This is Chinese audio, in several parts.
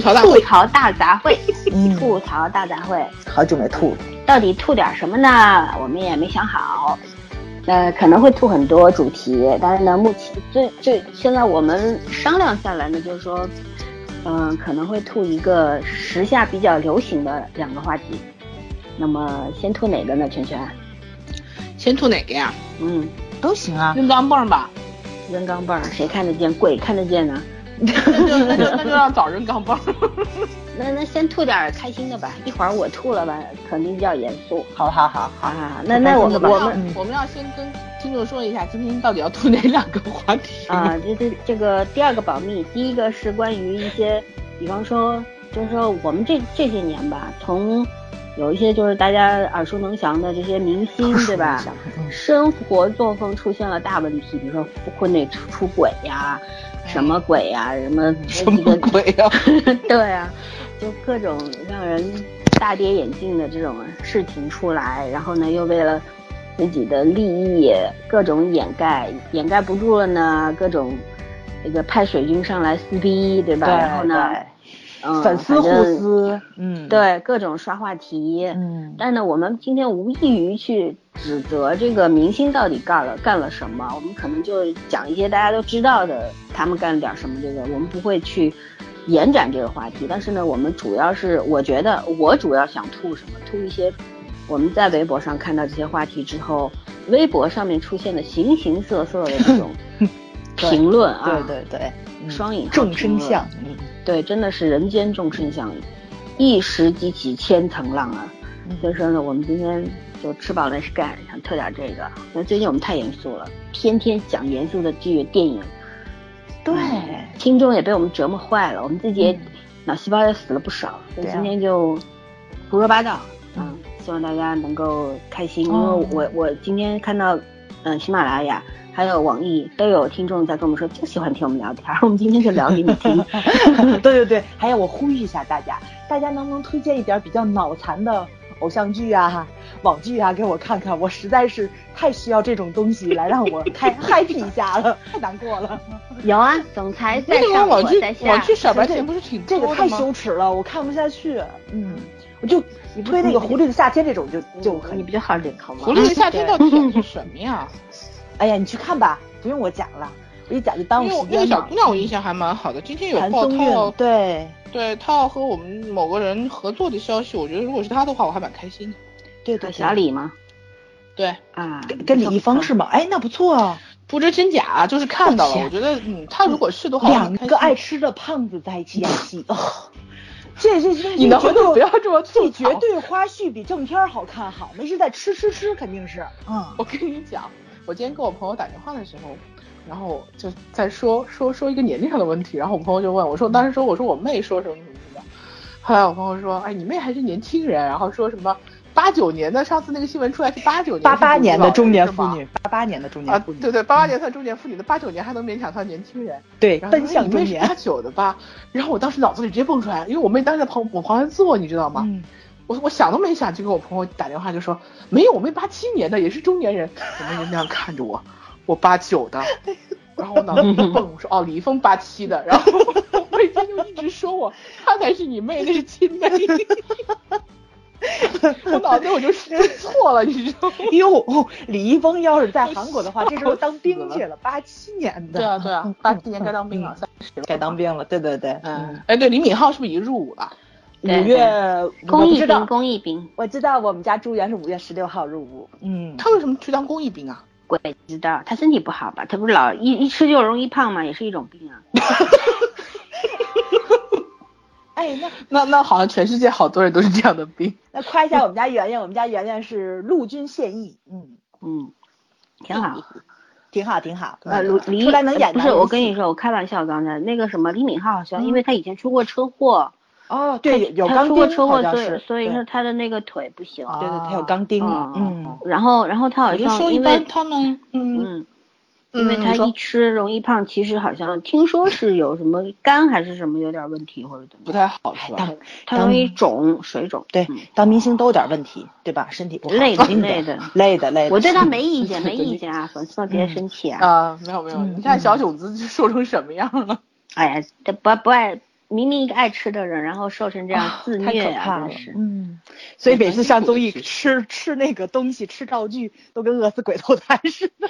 吐槽大会吐槽大杂烩，嗯 吐槽大杂烩，好久没吐了。到底吐点什么呢？我们也没想好。呃，可能会吐很多主题，但是呢，目前最最现在我们商量下来呢，就是说，嗯、可能会吐一个时下比较流行的两个话题。那么先吐哪个呢？圈圈？先吐哪个呀？嗯，都行啊，扔钢镚吧。扔钢镚儿，谁看得见？鬼看得见呢？那就那就那就让早人钢镚。那那先吐点开心的吧，一会儿我吐了吧，肯定比较严肃好好好好，好。那那我们我们嗯我们要先跟听众说一下，今天到底要吐哪两个话题啊，这这这个第二个保密，第一个是关于一些，比方说，就是说我们这这些年吧，从有一些就是大家耳熟能详的这些明星，对吧？嗯生活作风出现了大问题，比如说婚内出出轨呀，什么鬼呀，什么 什么鬼呀、对啊，就各种让人大跌眼镜的这种事情出来，然后呢，又为了自己的利益各种掩盖，掩盖不住了呢，各种那个派水军上来撕逼，对吧？对然后呢，对嗯，粉丝互撕，嗯，，对各种刷话题，嗯，但是呢，我们今天无异于去指责这个明星到底干了干了什么，我们可能就讲一些大家都知道的，他们干了点什么。这个我们不会去延展这个话题，但是呢，我们主要是我觉得我主要想吐什么，吐一些我们在微博上看到这些话题之后，微博上面出现的形形色色的这种 评论啊，对对对，嗯双引号众生相，嗯对，真的是人间众生相，一时激起千层浪啊！所以说呢，我们今天就吃饱了是干，想特点这个。因为最近我们太严肃了，天天讲严肃的剧电影，对，听众也被我们折磨坏了，我们自己也嗯脑细胞也死了不少，所以今天就胡说八道，嗯嗯，希望大家能够开心，因哦为我我今天看到，嗯，喜马拉雅。还有网易都有听众在跟我们说，就喜欢听我们聊天，我们今天就聊给你听。对对对，还有我呼吁一下大家，大家能不能推荐一点比较脑残的偶像剧啊、网剧啊给我看看？我实在是太需要这种东西来让我开 happy 一下了，太难过了。有啊，总裁在那个上，网剧我在下网。剧小白甜不是挺这个太羞耻了，我看不下去。嗯，我就你推那个《狐狸的夏天》这种就就很你比较好点好吗？狐狸的夏天到底是什么呀？哎呀，你去看吧，不用我讲了，我一讲就耽误时间嘛那个小姑。娘我印象还蛮好的，今天有报谭松她要韵，对对她要和我们某个人合作的消息，我觉得如果是她的话，我还蛮开心的。对对，小李吗？对，啊，跟跟李易峰是吗？哎，那不错啊，不知真假，就是看到了，我觉得嗯，他如果是的话，我两很开心个爱吃的胖子在一起演戏，哦，这这这你能不能不要这么这吐槽？绝对花絮比正片儿好看，好那是在吃吃吃，肯定是，嗯，我跟你讲，我今天跟我朋友打电话的时候，然后就在说说说一个年龄上的问题，然后我朋友就问我说，当时说我说我妹说什么什么什么，后来我朋友说，哎，你妹还是年轻人，然后说什么八九年的，上次那个新闻出来是八九年，八八年的中年妇女，八八年的中啊年妇，女，对对，八八年算中年妇女的，八九年还能勉强算年轻人，对，然后奔向中年你妹是八，九的吧？然后我当时脑子里直接蹦出来，因为我妹当时在旁我旁边坐，你知道吗？嗯，我我想都没想就给我朋友打电话就说没有，我妹八七年的也是中年人，我妹就那样看着我，我八九的，然后我脑子里就蹦，我说哦李易峰八七的，然后我妹就一直说我他才是你妹，那是亲妹，我脑子我就说错了，你知道吗？哟，李易峰要是在韩国的话，这时候当兵去了，八七年的，对啊对啊，八七年该当兵了，三十了该当。兵了，对对对，嗯，哎对，李敏镐是不是已经入伍了？五月公益我不知道兵，公益兵，我知道我们家朱元是五月十六号入伍，嗯，他为什么去当公益兵啊？鬼知道他身体不好吧？他不是老一一吃就容易胖吗？也是一种病啊。哎，那那那好像全世界好多人都是这样的病。那夸一下我们家圆圆，我们家圆圆是陆军现役，嗯，嗯，挺好。挺好挺好，呃，卢李出来能演不是我跟你说，我开玩笑，刚才那个什么李敏镐好像，因为他以前出过车祸，哦，对，有钢钉，出过车祸，所以所以说他的那个腿不行。对对，他有钢钉，嗯嗯，然后然后他好像因为说一般他们，嗯，嗯，因为他一吃容易胖，其实好像听说是有什么肝还是什么有点问题或者怎么不太好是吧？他容易肿水肿。对嗯，当明星都有点问题，对吧？身体不好，累的累的累的累的。我对他没 意见，没意见啊，粉丝们别生气啊。啊，没有没有，嗯你看小囧子瘦成什么样了？哎呀，他不不爱，明明一个爱吃的人，然后瘦成这样自太虐啊，可怕了真是。嗯，所以每次上综艺吃吃那个东西，吃道具，都跟饿死鬼投胎似的。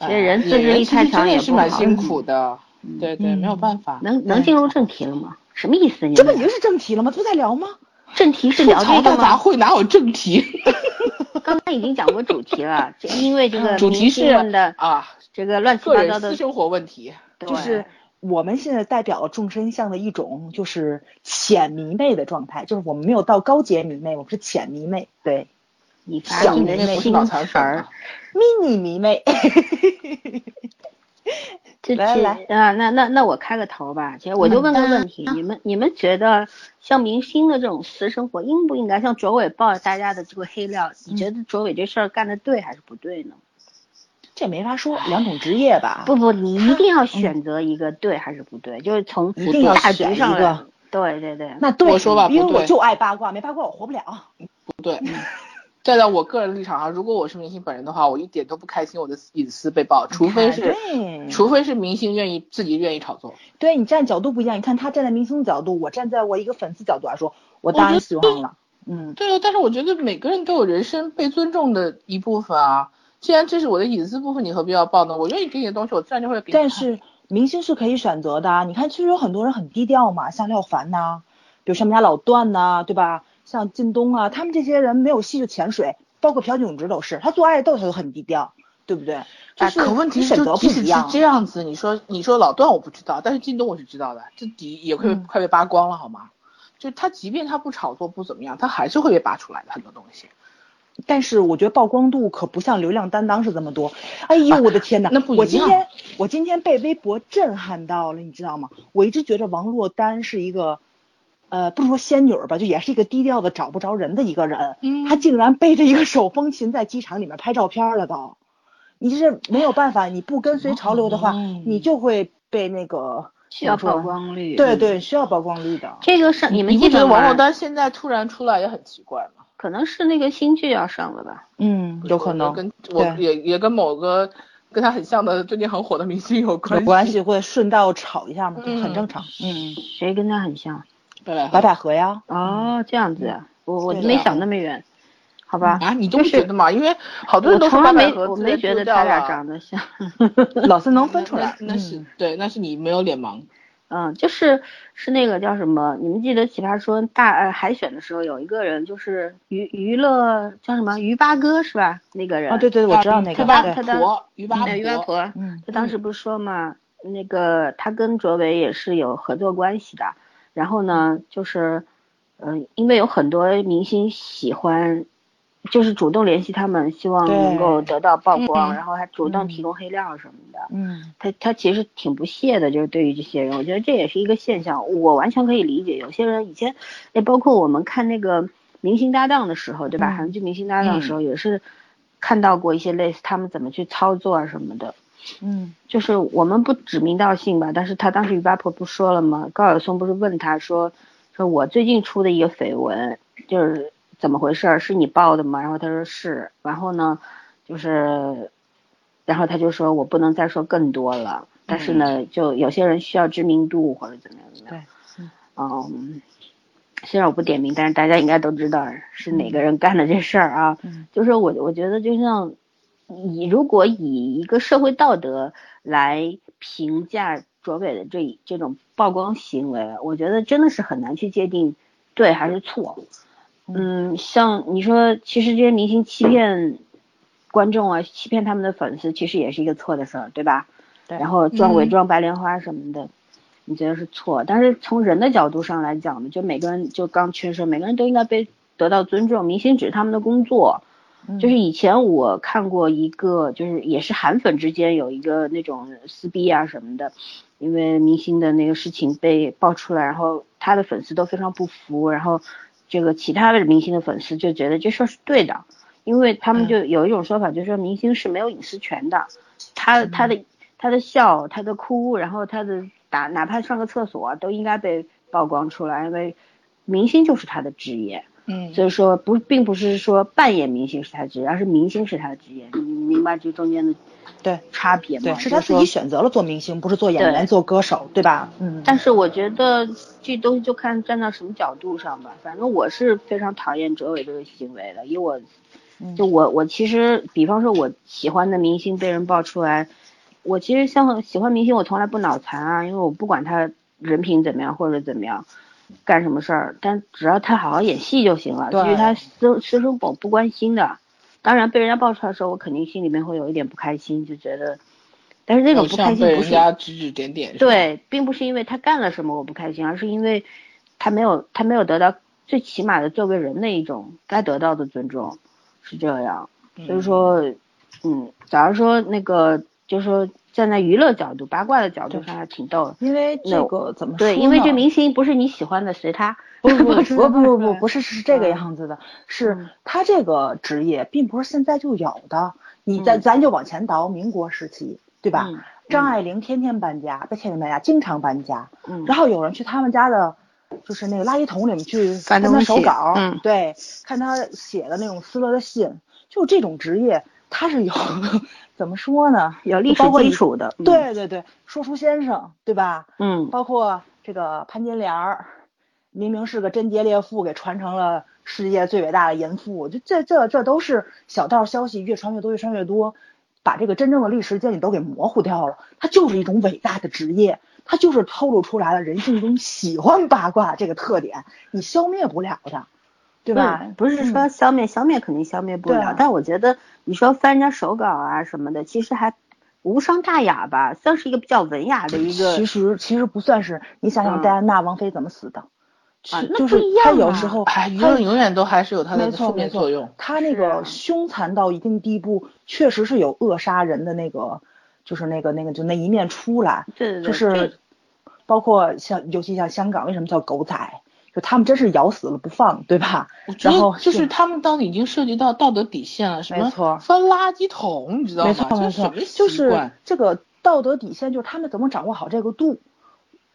其实人自制力太强也不好蛮辛苦的，对对，嗯没有办法。能能进入正题了吗？什么意思？你们这不已经是正题了吗？这不在聊吗？正题是吐槽大聊这个吗？杂烩哪有正题？刚刚已经讲过主题了，就因为这个主题明星是们的啊，这个乱七个八糟的人私生活问题。对就是我们现在代表了众生相的一种，就是浅迷妹的状态，就是我们没有到高阶迷妹，我们是浅迷妹，对你发小迷妹不是新脑残词儿，，mini 迷妹。这这来来啊，那那那我开个头吧。其实我就问个问题，你们你们觉得像明星的这种私生活应不应该像卓伟爆大家的这个黑料？你觉得卓伟这事儿干的对还是不对呢？这没法说，两种职业吧。不不，你 一定要选择一个对还是不对，就是从一定要大选一局上。对对对，那对，我说吧不对因为我就爱八卦，没八卦我活不了。不对。站在我个人立场上，如果我是明星本人的话，我一点都不开心我的隐私被爆，除非是，除非是明星愿意自己愿意炒作。对你站角度不一样，你看他站在明星角度，我站在我一个粉丝角度来说，我当然希望了。嗯，对啊，但是我觉得每个人都有人生被尊重的一部分啊。既然这是我的隐私部分，你何必要报呢？我愿意给你的东西，我自然就会给你。但是明星是可以选择的啊，你看，其实有很多人很低调嘛，像廖凡呐、比如像我们家老段呐、对吧？像靳东啊，他们这些人没有戏就潜水，包括朴炯植都是，他做爱豆他都很低调，对不对？就哎，是可问题选择不就即使是一样。这样子，你说你说老段我不知道，但是靳东我是知道的，这底也快被、嗯快被扒光了好吗？就他即便他不炒作不怎么样，他还是会被扒出来的很多东西。但是我觉得曝光度可不像流量担当是这么多。哎呦，我的天呐！那不一样我今天我今天被微博震撼到了，你知道吗？我一直觉得王珞丹是一个，呃，不是说仙女儿吧，就也是一个低调的找不着人的一个人。嗯她竟然背着一个手风琴在机场里面拍照片了都。你是没有办法，你不跟随潮流的话，嗯你就会被那个需要曝光率。对嗯，对需要曝光率的。这个是你们你不觉得记得？王珞丹现在突然出来也很奇怪吗？可能是那个新剧要上了吧？嗯，有可能。跟我也也跟某个跟他很像的最近很火的明星有关有关系会顺道炒一下嘛，嗯很正常。嗯，谁跟他很像？白百合呀。哦，这样子啊，我我没想那么远，好吧？啊，你都觉得嘛？因为好多人都说从来没白百合我没觉得他俩长得像。老是能分出来，那那是嗯对，那是你没有脸盲。嗯，就是是那个叫什么？你们记得《奇葩说》大呃海选的时候，有一个人就是娱娱乐叫什么于八哥是吧？那个人啊，对对，我知道那个，于八他当婆，于八哎于八婆，婆，嗯他当时不是说嘛，那个他跟卓伟也是有合作关系的。然后呢，就是，嗯、因为有很多明星喜欢，就是主动联系他们，希望能够得到曝光，嗯然后还主动嗯提供黑料什么的。嗯他他其实挺不屑的，就是对于这些人，我觉得这也是一个现象，我完全可以理解。有些人以前，哎，包括我们看那个明星搭档的时候，对吧？嗯韩剧明星搭档的时候，也是看到过一些类似他们怎么去操作啊什么的。嗯就是我们不指名道姓吧，但是他当时于八婆不说了吗？高晓松不是问他说，说我最近出的一个绯闻，就是怎么回事儿？是你报的吗？然后他说是，然后呢，就是，然后他就说我不能再说更多了，但是呢，就有些人需要知名度或者怎么样怎么样。对，嗯，虽然我不点名，但是大家应该都知道是哪个人干的这事儿啊。嗯就是我我觉得就像以如果以一个社会道德来评价卓伟的这这种曝光行为，我觉得真的是很难去界定对还是错。嗯，像你说，其实这些明星欺骗观众啊，欺骗他们的粉丝，其实也是一个错的事儿，对吧？对然后装伪嗯装白莲花什么的，你觉得是错？但是从人的角度上来讲呢，就每个人就刚缺说，每个人都应该被得到尊重，明星只是他们的工作。嗯就是以前我看过一个，就是也是韩粉之间有一个那种撕逼啊什么的，因为明星的那个事情被爆出来，然后他的粉丝都非常不服，然后这个其他的明星的粉丝就觉得这事儿是对的，因为他们就有一种说法，就是说明星是没有隐私权的，他他的他的笑，他的哭，然后他的打，哪怕上个厕所都应该被曝光出来，因为明星就是他的职业。嗯所以说不，并不是说扮演明星是他职业，而是明星是他的职业。你明白这中间的对差别嘛，对，是他自己选择了做明星，不是做演员、做歌手，对吧？嗯。但是我觉得这东西就看站到什么角度上吧。反正我是非常讨厌哲伟这个行为的，因为我，就我我其实，比方说我喜欢的明星被人爆出来，我其实像喜欢明星，我从来不脑残啊，因为我不管他人品怎么样或者怎么样，干什么事儿，但只要他好好演戏就行了。至于他私私生活不关心的。当然被人家爆出来的时候，我肯定心里面会有一点不开心，就觉得，但是那种不开心不是指指点点，对，并不是因为他干了什么我不开心，而是因为他没有他没有得到最起码的作为人的一种该得到的尊重，是这样。所以说，嗯，假如说那个就是说站在娱乐角度、八卦的角度上还挺逗的，因为这个怎么对？因为这明星不是你喜欢的，随他。不不不 不不不不是是这个样子的，是他这个职业并不是现在就有的。你咱咱就往前倒，民国时期，对吧？张爱玲天天搬家，不天天搬家，经常搬家。嗯。然后有人去他们家的，就是那个垃圾桶里面去翻他手稿，对，看他写的那种撕了的信，就这种职业，他是有 怎么说呢？有历史基础的。对对对，说书先生，对吧？嗯。包括这个潘金莲儿。明明是个贞洁烈妇，给传成了世界最伟大的淫妇，就这这这都是小道消息，越传越多，越传越多，把这个真正的历史见你都给模糊掉了。它就是一种伟大的职业，它就是透露出来了人性中喜欢八卦这个特点，你消灭不了的，对吧？不是说消灭，消灭肯定消灭不了，但我觉得你说翻人家手稿啊什么的，其实还无伤大雅吧，算是一个比较文雅的一个。其实其实不算是，你想想戴安娜王妃怎么死的？啊，就是他有时候，舆论永远都还是有他的负面作用。他那个凶残到一定地步，确实是有扼杀人的那个，就是那个那个就那一面出来。对对对。就是包括像，尤其像香港，为什么叫狗仔？就他们真是咬死了不放，对吧？然后就是他们当已经涉及到道德底线了，什么翻垃圾桶，你知道吗？没错没错，就是这个道德底线，就是他们怎么掌握好这个度。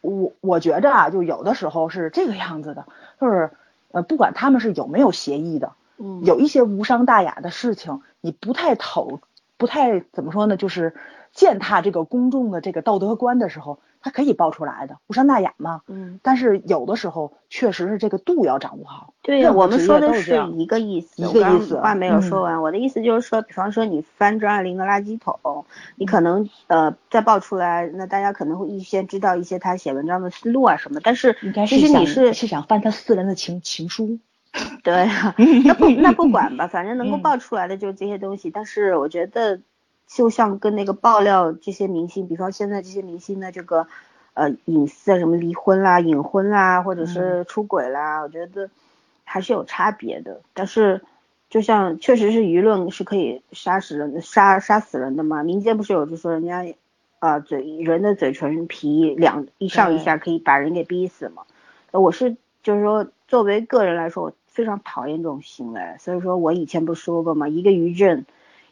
我我觉着啊，就有的时候是这个样子的，就是呃，不管他们是有没有协议的，嗯，有一些无伤大雅的事情，你不太投，不太怎么说呢，就是践踏这个公众的这个道德观的时候。他可以爆出来的，无伤大雅嘛。嗯，但是有的时候确实是这个度要掌握好。对，我们说的是一个意思，一个意思。话没有说完，我的意思就是说，比方说你翻张爱玲的垃圾桶，你可能呃再爆出来，那大家可能会预先知道一些他写文章的思路啊什么。但是其实你是是想翻他私人的情情书。对啊，那不那不管吧，反正能够爆出来的就是这些东西。但是我觉得。就像跟那个爆料这些明星，比方现在这些明星的这个，呃，隐私啊，什么离婚啦、隐婚啦，或者是出轨啦，我觉得还是有差别的。但是，就像确实是舆论是可以杀死人、杀杀死人的嘛。民间不是有就说人家，啊，嘴人的嘴唇皮两一上一下可以把人给逼死嘛。我是就是说，作为个人来说，我非常讨厌这种行为。所以说我以前不说过吗，一个于震。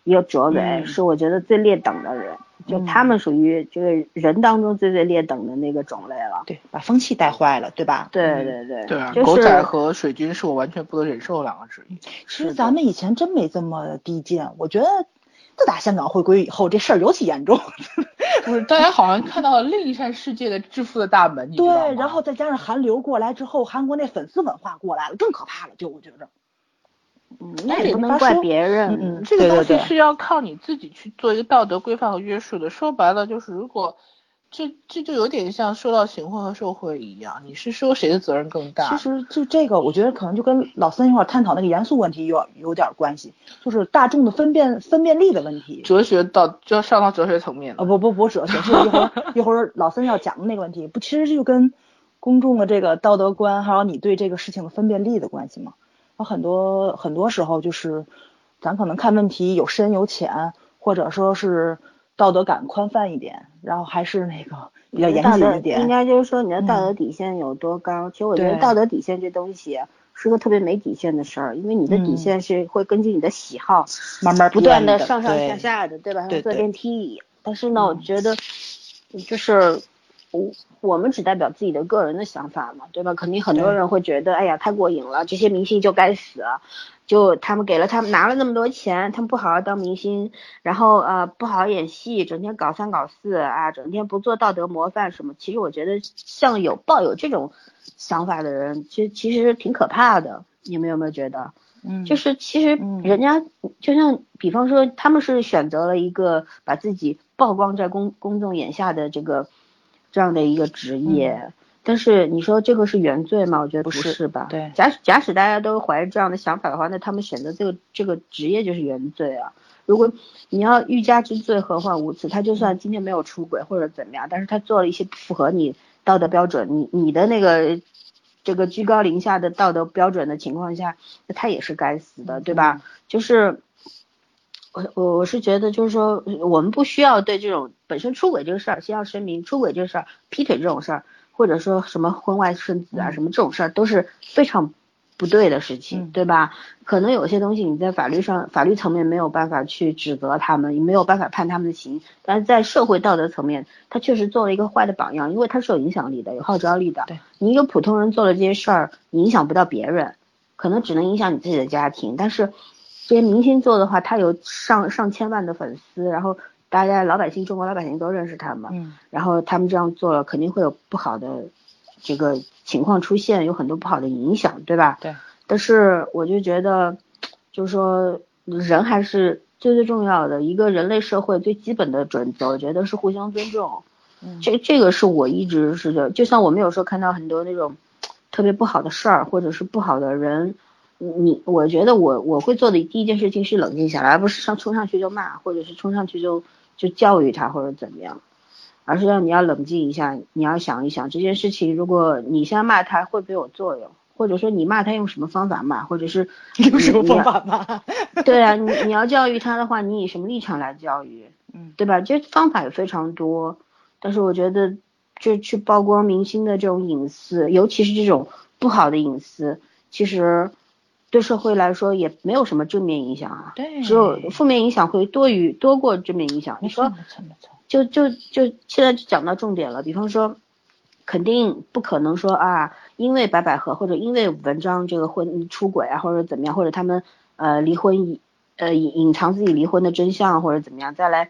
一个卓伟是我觉得最劣等的人，就他们属于就是人当中最最劣等的那个种类了。对，把风气带坏了，对吧？对对对。对啊，狗仔和水军是我完全不能忍受的两个职业。其实咱们以前真没这么低贱，我觉得自打香港回归以后，这事儿尤其严重。不是，大家好像看到了另一扇世界的致富的大门，你知道吗？对，然后再加上韩流过来之后，韩国那粉丝文化过来了，更可怕了，就我觉着。嗯，那也不能怪别人。嗯，这个东西是要靠你自己去做一个道德规范和约束的。说白了就是，如果这这就有点像说到行贿和受贿一样，你是说谁的责任更大？其实就这个，我觉得可能就跟老三一块探讨那个严肃问题有有点关系，就是大众的分辨分辨力的问题。哲学到就要上到哲学层面了。啊不不不哲学，是一会儿一会儿老三要讲的那个问题，不其实就跟公众的这个道德观，还有你对这个事情的分辨力的关系嘛？有很多很多时候就是，咱可能看问题有深有浅，或者说是道德感宽泛一点，然后还是那个比较严谨一点。应该就是说你的道德底线有多高？其实我觉得道德底线这东西是个特别没底线的事儿，因为你的底线是会根据你的喜好慢慢不断的上上下下的，对吧？像坐电梯一样。但是呢，我觉得就是。我我们只代表自己的个人的想法嘛，对吧？肯定很多人会觉得，哎呀，太过瘾了，这些明星就该死，就他们给了他们拿了那么多钱，他们不好好当明星，然后呃不好好演戏，整天搞三搞四啊，整天不做道德模范什么。其实我觉得像有抱有这种想法的人，其实其实挺可怕的。你们有没有觉得？嗯，就是其实人家就像比方说，他们是选择了一个把自己曝光在公公众眼下的这个这样的一个职业，但是你说这个是原罪吗？我觉得不是吧。对，假使假使大家都怀着这样的想法的话，那他们选择这个这个职业就是原罪啊。如果你要欲加之罪，何患无辞？他就算今天没有出轨或者怎么样，但是他做了一些不符合你道德标准，你你的那个。这个居高临下的道德标准的情况下，那他也是该死的，对吧？就是我我我是觉得，就是说我们不需要对这种本身出轨这个事儿，先要声明，出轨这个事儿、劈腿这种事儿，或者说什么婚外生子啊，什么这种事儿，都是非常。不对的事情，对吧？可能有些东西你在法律上、法律层面没有办法去指责他们，也没有办法判他们的刑，但是在社会道德层面，他确实做了一个坏的榜样，因为他是有影响力的、有号召力的。对，你一个普通人做了这些事儿，你影响不到别人，可能只能影响你自己的家庭。但是这些明星做的话，他有上上千万的粉丝，然后大家老百姓、中国老百姓都认识他们，嗯，然后他们这样做了，肯定会有不好的这个。情况出现有很多不好的影响，对吧？对。但是我就觉得，就是说人还是最最重要的一个人类社会最基本的准则，我觉得是互相尊重。嗯。这这个是我一直是的，就像我们有时候看到很多那种特别不好的事儿，或者是不好的人，你我觉得我我会做的第一件事情是冷静下来，而不是上冲上去就骂，或者是冲上去就就教育他或者怎么样。而是让你要冷静一下，你要想一想这件事情，如果你现在骂他会不会有作用，或者说你骂他用什么方法骂，或者是 用什么方法骂？对啊，你你要教育他的话，你以什么立场来教育？嗯，对吧？这方法也非常多，但是我觉得就去曝光明星的这种隐私，尤其是这种不好的隐私，其实对社会来说也没有什么正面影响啊，对，只有负面影响会多于多过正面影响。你说？就就就现在就讲到重点了，比方说，肯定不可能说啊，因为白百合或者因为文章这个婚出轨啊，或者怎么样，或者他们呃离婚，呃隐隐藏自己离婚的真相或者怎么样，再来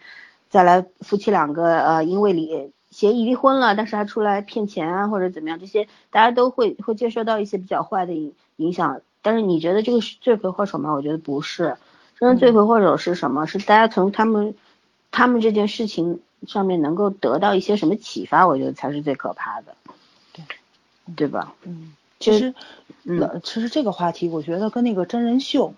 再来夫妻两个呃因为离协议离婚了，但是还出来骗钱啊或者怎么样，这些大家都会会接受到一些比较坏的影影响。但是你觉得这个是罪魁祸首吗？我觉得不是，真正罪魁祸首是什么？是大家从他们他们这件事情。上面能够得到一些什么启发，我觉得才是最可怕的，对，对吧？嗯，其实，嗯，其实这个话题，我觉得跟那个真人秀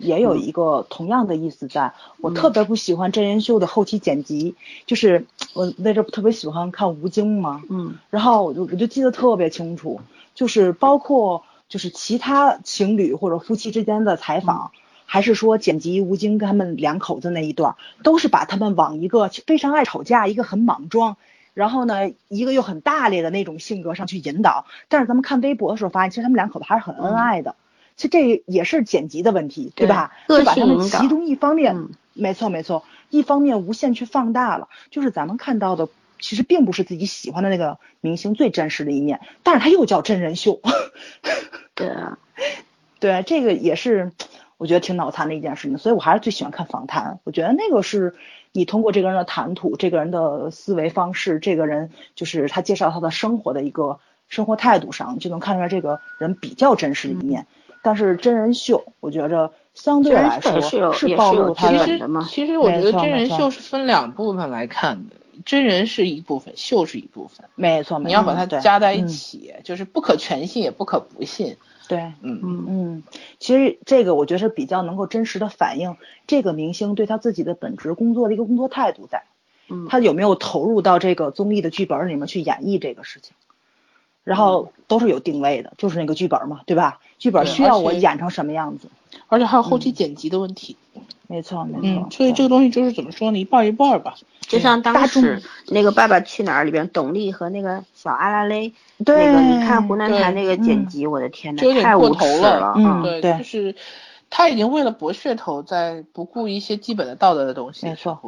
也有一个同样的意思，在我特别不喜欢真人秀的后期剪辑，就是我那阵特别喜欢看吴京嘛，嗯，然后我就我就记得特别清楚，就是包括就是其他情侣或者夫妻之间的采访。还是说剪辑吴京跟他们两口子那一段，都是把他们往一个非常爱吵架、一个很莽撞，然后呢一个又很大咧的那种性格上去引导。但是咱们看微博的时候发现，其实他们两口子还是很恩爱的。其实这也是剪辑的问题，对吧？就把他们其中一方面，没错没错，一方面无限去放大了。就是咱们看到的，其实并不是自己喜欢的那个明星最真实的一面，但是他又叫真人秀。对啊，对，这个也是。我觉得挺脑残的一件事情，所以我还是最喜欢看访谈。我觉得那个是你通过这个人的谈吐、这个人的思维方式、这个人就是他介绍他的生活的一个生活态度上，就能看出来这个人比较真实的一面。但是真人秀，我觉着相对来说是暴露他的。其实其实我觉得真人秀是分两部分来看的，真人是一部分，秀是一部分。没错，你要把它加在一起，就是不可全信也不可不信。对，嗯嗯嗯，其实这个我觉得是比较能够真实的反映这个明星对他自己的本职工作的一个工作态度在，嗯，他有没有投入到这个综艺的剧本里面去演绎这个事情，然后都是有定位的，就是那个剧本嘛，对吧？剧本需要我演成什么样子，而且还有后期剪辑的问题，没错没错，所以这个东西就是怎么说呢，一半一半吧。就像当时那个《爸爸去哪儿》里边，董丽和那个小阿拉蕾，那个你看湖南台那个剪辑，我的天呐，有点过头了。嗯，对，就是他已经为了博噱头，在不顾一些基本的道德的东西。没错，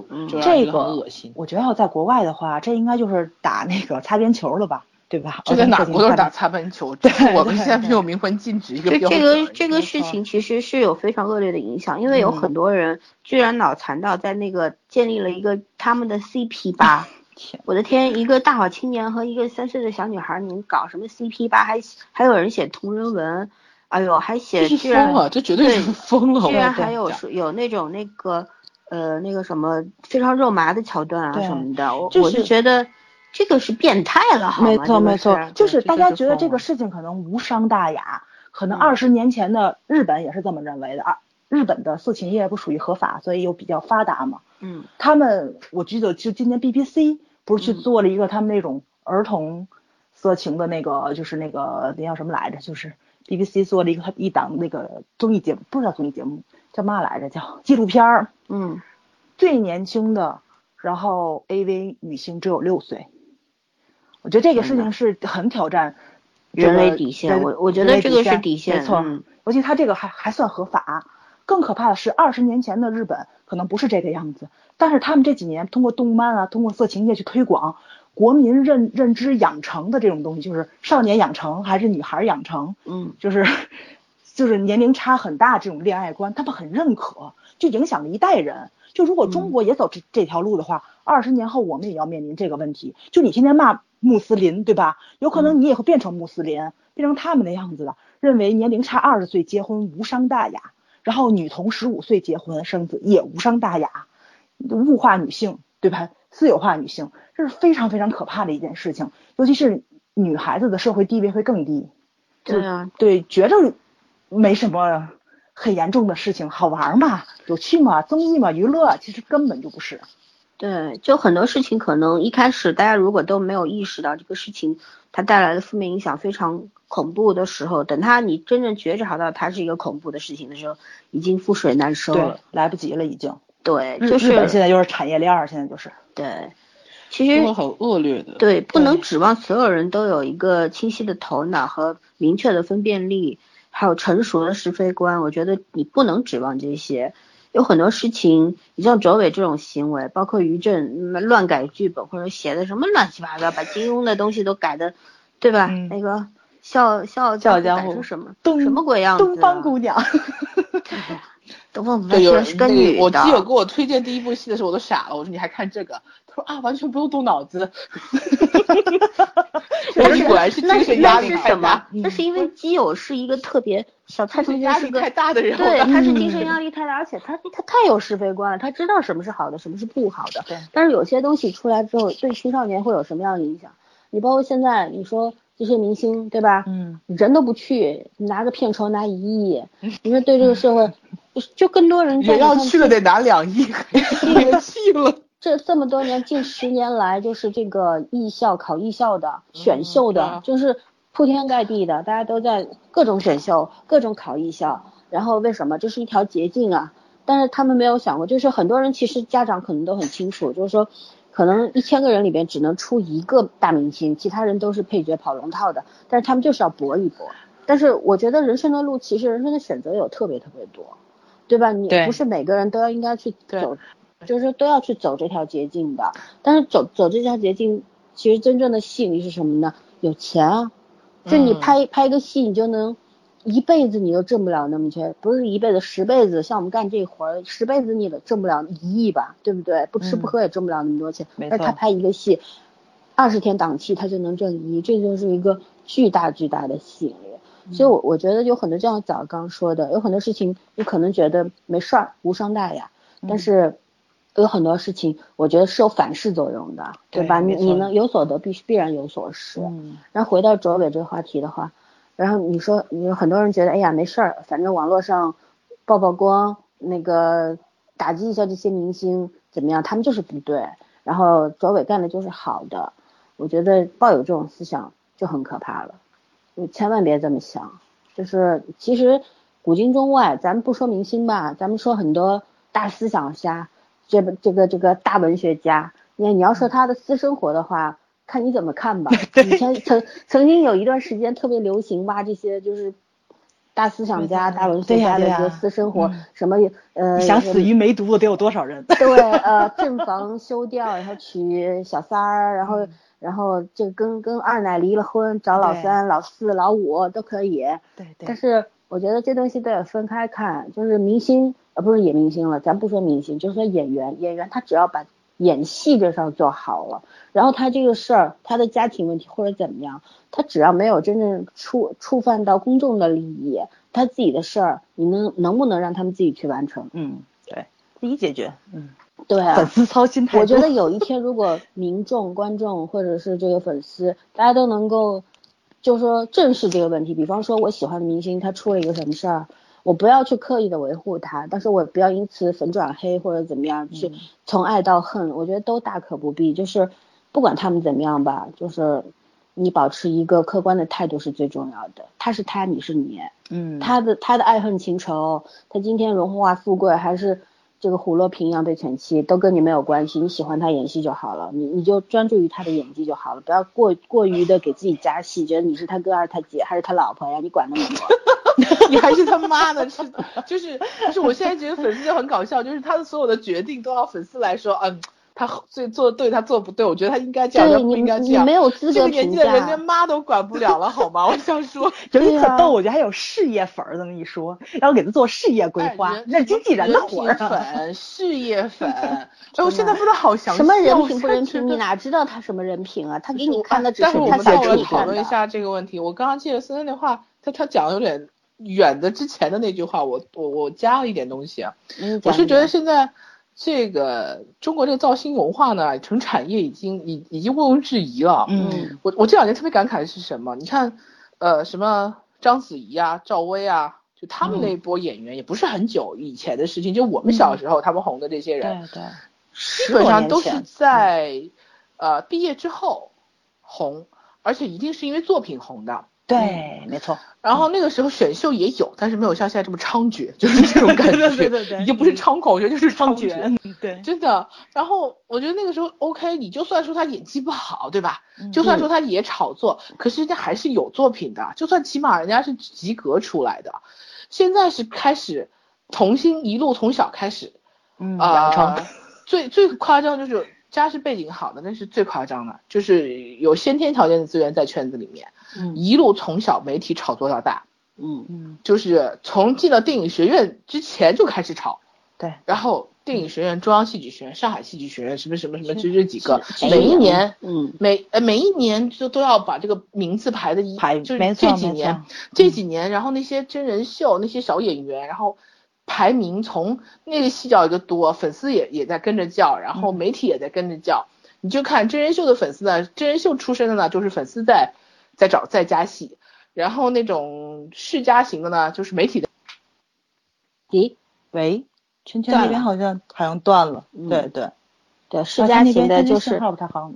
这个很恶心。我觉得要在国外的话，这应该就是打那个擦边球了吧，对吧？这在哪国都是打擦边球。对，我们现在没有明文禁止一个标准。这个这个事情其实是有非常恶劣的影响，因为有很多人居然脑残到在那个建立了一个他们的 CP 吧。我的天，一个大好青年和一个三岁的小女孩，你们搞什么 CP 吧？还还有人写同人文。哎呦，还写居然这绝对是疯了！居然还有有那种那个呃那个什么非常肉麻的桥段啊什么的，我我是觉得这个是变态了，好吗？没错没错，就是大家觉得这个事情可能无伤大雅，可能二十年前的日本也是这么认为的啊。日本的色情业不属于合法，所以又比较发达嘛。嗯，他们我记得就今年 BBC 不是去做了一个他们那种儿童色情的那个，就是那个那叫什么来着，就是。BBC 做了一个一档那个综艺节目，不知道综艺节目叫嘛来着，叫纪录片儿。嗯，最年轻的，然后 AV 女星只有六岁。我觉得这个事情是很挑战人类底线。我我觉得这个是底线，没错。尤其他这个还还算合法。更可怕的是，二十年前的日本可能不是这个样子，但是他们这几年通过动漫啊，通过色情业去推广。国民认认知养成的这种东西，就是少年养成还是女孩养成，嗯，就是 就是年龄差很大这种恋爱观，他们很认可，就影响了一代人。就如果中国也走这这条路的话，二十年后我们也要面临这个问题。就你天天骂穆斯林，对吧？有可能你也会变成穆斯林，变成他们那样子的，认为年龄差二十岁结婚无伤大雅，然后女童十五岁结婚生子也无伤大雅，物化女性，对吧？私有化女性。这是非常非常可怕的一件事情，尤其是女孩子的社会地位会更低。对啊，对，觉着没什么很严重的事情，好玩嘛，有趣嘛，综艺嘛，娱乐，其实根本就不是。对，就很多事情可能一开始大家如果都没有意识到这个事情它带来的负面影响非常恐怖的时候，等他你真正觉察到它是一个恐怖的事情的时候，已经覆水难收了，来不及了，已经。对，就是日本现在就是产业链儿，现在就是。对。其实很恶劣的，对，不能指望所有人都有一个清晰的头脑和明确的分辨力，还有成熟的是非观。我觉得你不能指望这些，有很多事情，你像卓伟这种行为，包括于正乱改剧本或者写的什么乱七八糟，把金庸的东西都改的，对吧？那个笑笑笑江湖什么东什么鬼样子？东方姑娘。东方姑娘是个女的。我基友给我推荐第一部戏的时候，我都傻了。我说你还看这个？他说啊，完全不用动脑子。但是果然是精神压力太大。那是因为基友是一个特别小蔡同学是个太大的人，对，他是精神压力太大，而且他他太有是非观了，他知道什么是好的，什么是不好的。对。但是有些东西出来之后，对青少年会有什么样的影响？你包括现在你说这些明星，对吧？嗯。人都不去，拿个片酬拿一亿，你说对这个社会？就更多人也要去了，得拿两亿，别去了。这这么多年，近十年来，就是这个艺校考艺校的选秀的，就是铺天盖地的，大家都在各种选秀，各种考艺校。然后为什么？这是一条捷径啊！但是他们没有想过，就是很多人其实家长可能都很清楚，就是说，可能一千个人里边只能出一个大明星，其他人都是配角跑龙套的。但是他们就是要搏一搏。但是我觉得人生的路，其实人生的选择有特别特别多。对吧？你不是每个人都要应该去走，就是都要去走这条捷径的。但是走走这条捷径，其实真正的吸引力是什么呢？有钱啊！就你拍拍一个戏，你就能一辈子你都挣不了那么钱，不是一辈子，十辈子。像我们干这活儿，十辈子你都挣不了一亿吧？对不对？不吃不喝也挣不了那么多钱。而他拍一个戏，二十天档期他就能挣一亿，这就是一个巨大巨大的吸引力。所以，我我觉得有很多，就像早刚说的，有很多事情你可能觉得没事儿，无伤大雅，但是有很多事情，我觉得是有反噬作用的，对吧？你你能有所得，必须必然有所失。然后回到卓伟这个话题的话，然后你说，有很多人觉得，哎呀，没事儿，反正网络上曝曝光，那个打击一下这些明星怎么样？他们就是不对，然后卓伟干的就是好的。我觉得抱有这种思想就很可怕了。你千万别这么想，就是其实古今中外，咱们不说明星吧，咱们说很多大思想家，这个这个这个大文学家，你你要说他的私生活的话，看你怎么看吧。以前曾曾经有一段时间特别流行挖这些就是大思想家、大文学家的这个私生活，嗯什么呃，想死于梅毒的得有多少人？对，呃，正房休掉，然后娶小三儿，然后、然后这个跟跟二奶离了婚，找老三、老四、老五都可以。对对但是我觉得这东西都得分开看，就是明星，呃，不是演明星了，咱不说明星，就是说演员，演员他只要把演戏这事儿做好了，然后他这个事儿，他的家庭问题或者怎么样，他只要没有真正触触犯到公众的利益，他自己的事儿，你能能不能让他们自己去完成？嗯，对，自己解决。嗯，对啊，粉丝操心太多。我觉得有一天，如果民众、观众或者是这个粉丝，大家都能够，就是说正视这个问题。比方说，我喜欢的明星他出了一个什么事儿，我不要去刻意的维护他，但是我不要因此粉转黑或者怎么样，去从爱到恨，我觉得都大可不必。就是不管他们怎么样吧，就是你保持一个客观的态度是最重要的。他是他，你是你。嗯，他的他的爱恨情仇，他今天荣华富贵还是这个虎落平阳被犬欺，都跟你没有关系。你喜欢他演戏就好了，你你就专注于他的演技就好了，不要过过于的给自己加戏，觉得你是他哥还是他姐还是他老婆呀，你管那么多。你还是他妈的，是就是就是，我现在觉得粉丝就很搞笑，就是他的所有的决定都要粉丝来说，嗯，他最做的对，他做的不对，我觉得他应该这样，他不应该这样。你没有资这格评个年纪的人，价连。妈都管不了了，好吗？我想说，有一对啊可逗，我觉得还有事业粉儿这么一说，然后给他做事业规划哎，那是经纪人的活儿啊。粉、事业粉，哎，我现在不知道好详细，什么人品不人品，你哪知道他什么人品啊？他给你看的只但是我们待会儿给你看的讨论一。下这个问题。我刚刚记得森森那话，他他讲的有点远的之前的那句话，我我我加了一点东西啊。嗯我是觉得现在这个中国这个造星文化呢，成产业已经已已经毋庸置疑了。嗯我我这两年特别感慨的是什么？你看，呃，什么章子怡啊、赵薇啊，就他们那一波演员，也不是很久以前的事情，就我们小时候他们红的这些人，对对，基本上都是在呃毕业之后红，而且一定是因为作品红的。对，没错。然后那个时候选秀也有，但是没有像现在这么猖獗，就是这种感觉，对对对对已经不是猖狂，我觉得就是猖猖獗，对，真的。然后我觉得那个时候 OK，你就算说他演技不好，对吧？嗯就算说他也炒作，可是人家还是有作品的，就算起码人家是及格出来的。现在是开始童星一路从小开始，嗯，啊、养成，最最夸张就是家世背景好的，那是最夸张的，就是有先天条件的资源在圈子里面，嗯。一路从小媒体炒作到大，嗯。嗯，就是从进了电影学院之前就开始炒，对，然后电影学院、中央戏剧学院、上海戏剧学院什么什么什么，就这几个，每一年。嗯每呃每一年就都要把这个名字排的一排就是这几年这几年，然后那些真人秀那些小演员，然后排名从那个戏叫一个多，粉丝也也在跟着叫，然后媒体也在跟着叫。你就看真人秀的粉丝呢，真人秀出身的呢，就是粉丝在在找在加戏，然后那种世家型的呢，就是媒体的。咦，喂，圈圈那边好像好像断了，嗯。对对，对世家型的就是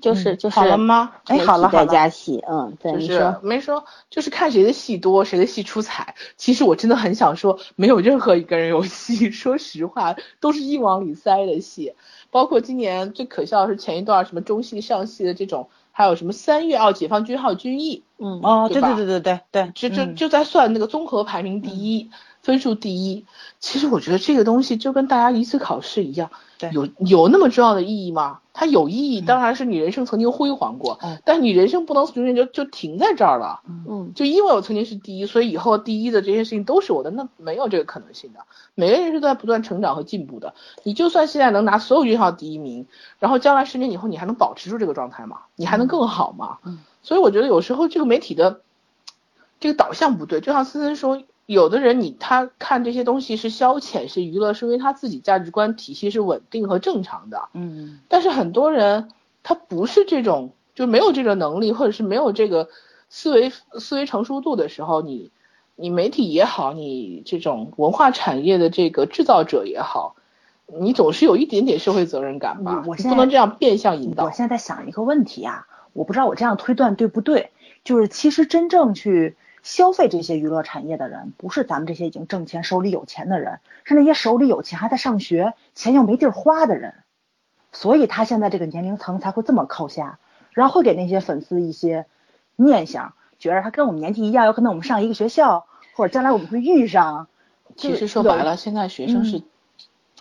就是就是好了吗？哎好了好在了加戏，嗯，对，就是说，没说，就是看谁的戏多，谁的戏出彩。其实我真的很想说，没有任何一个人有戏，说实话，都是硬往里塞的戏。包括今年最可笑的是前一段什么中戏上戏的这种，还有什么三月哦解放军号军艺，嗯哦，对对对对对对对，就就嗯就在算那个综合排名第一，分数第一。其实我觉得这个东西就跟大家一次考试一样，对有有那么重要的意义吗？它有意义，当然是你人生曾经辉煌过，嗯但你人生不能永远就就停在这儿了。嗯就因为我曾经是第一，所以以后第一的这些事情都是我的，那没有这个可能性的。每个人是在不断成长和进步的。你就算现在能拿所有院校第一名，然后将来十年以后你还能保持住这个状态吗？你还能更好吗？嗯所以我觉得有时候这个媒体的这个导向不对，就像森森说，有的人你他看这些东西是消遣是娱乐，是因为他自己价值观体系是稳定和正常的。嗯但是很多人他不是这种，就没有这个能力，或者是没有这个思维思维成熟度的时候，你你媒体也好，你这种文化产业的这个制造者也好，你总是有一点点社会责任感吧？你我我现在不能这样变相引导我。现在在想一个问题啊，我不知道我这样推断对不对，就是其实真正去消费这些娱乐产业的人，不是咱们这些已经挣钱、手里有钱的人，是那些手里有钱还在上学、钱又没地儿花的人，所以他现在这个年龄层才会这么靠下，然后会给那些粉丝一些念想，觉得他跟我们年纪一样，有可能我们上一个学校，或者将来我们会遇上。其实说白了，现在学生是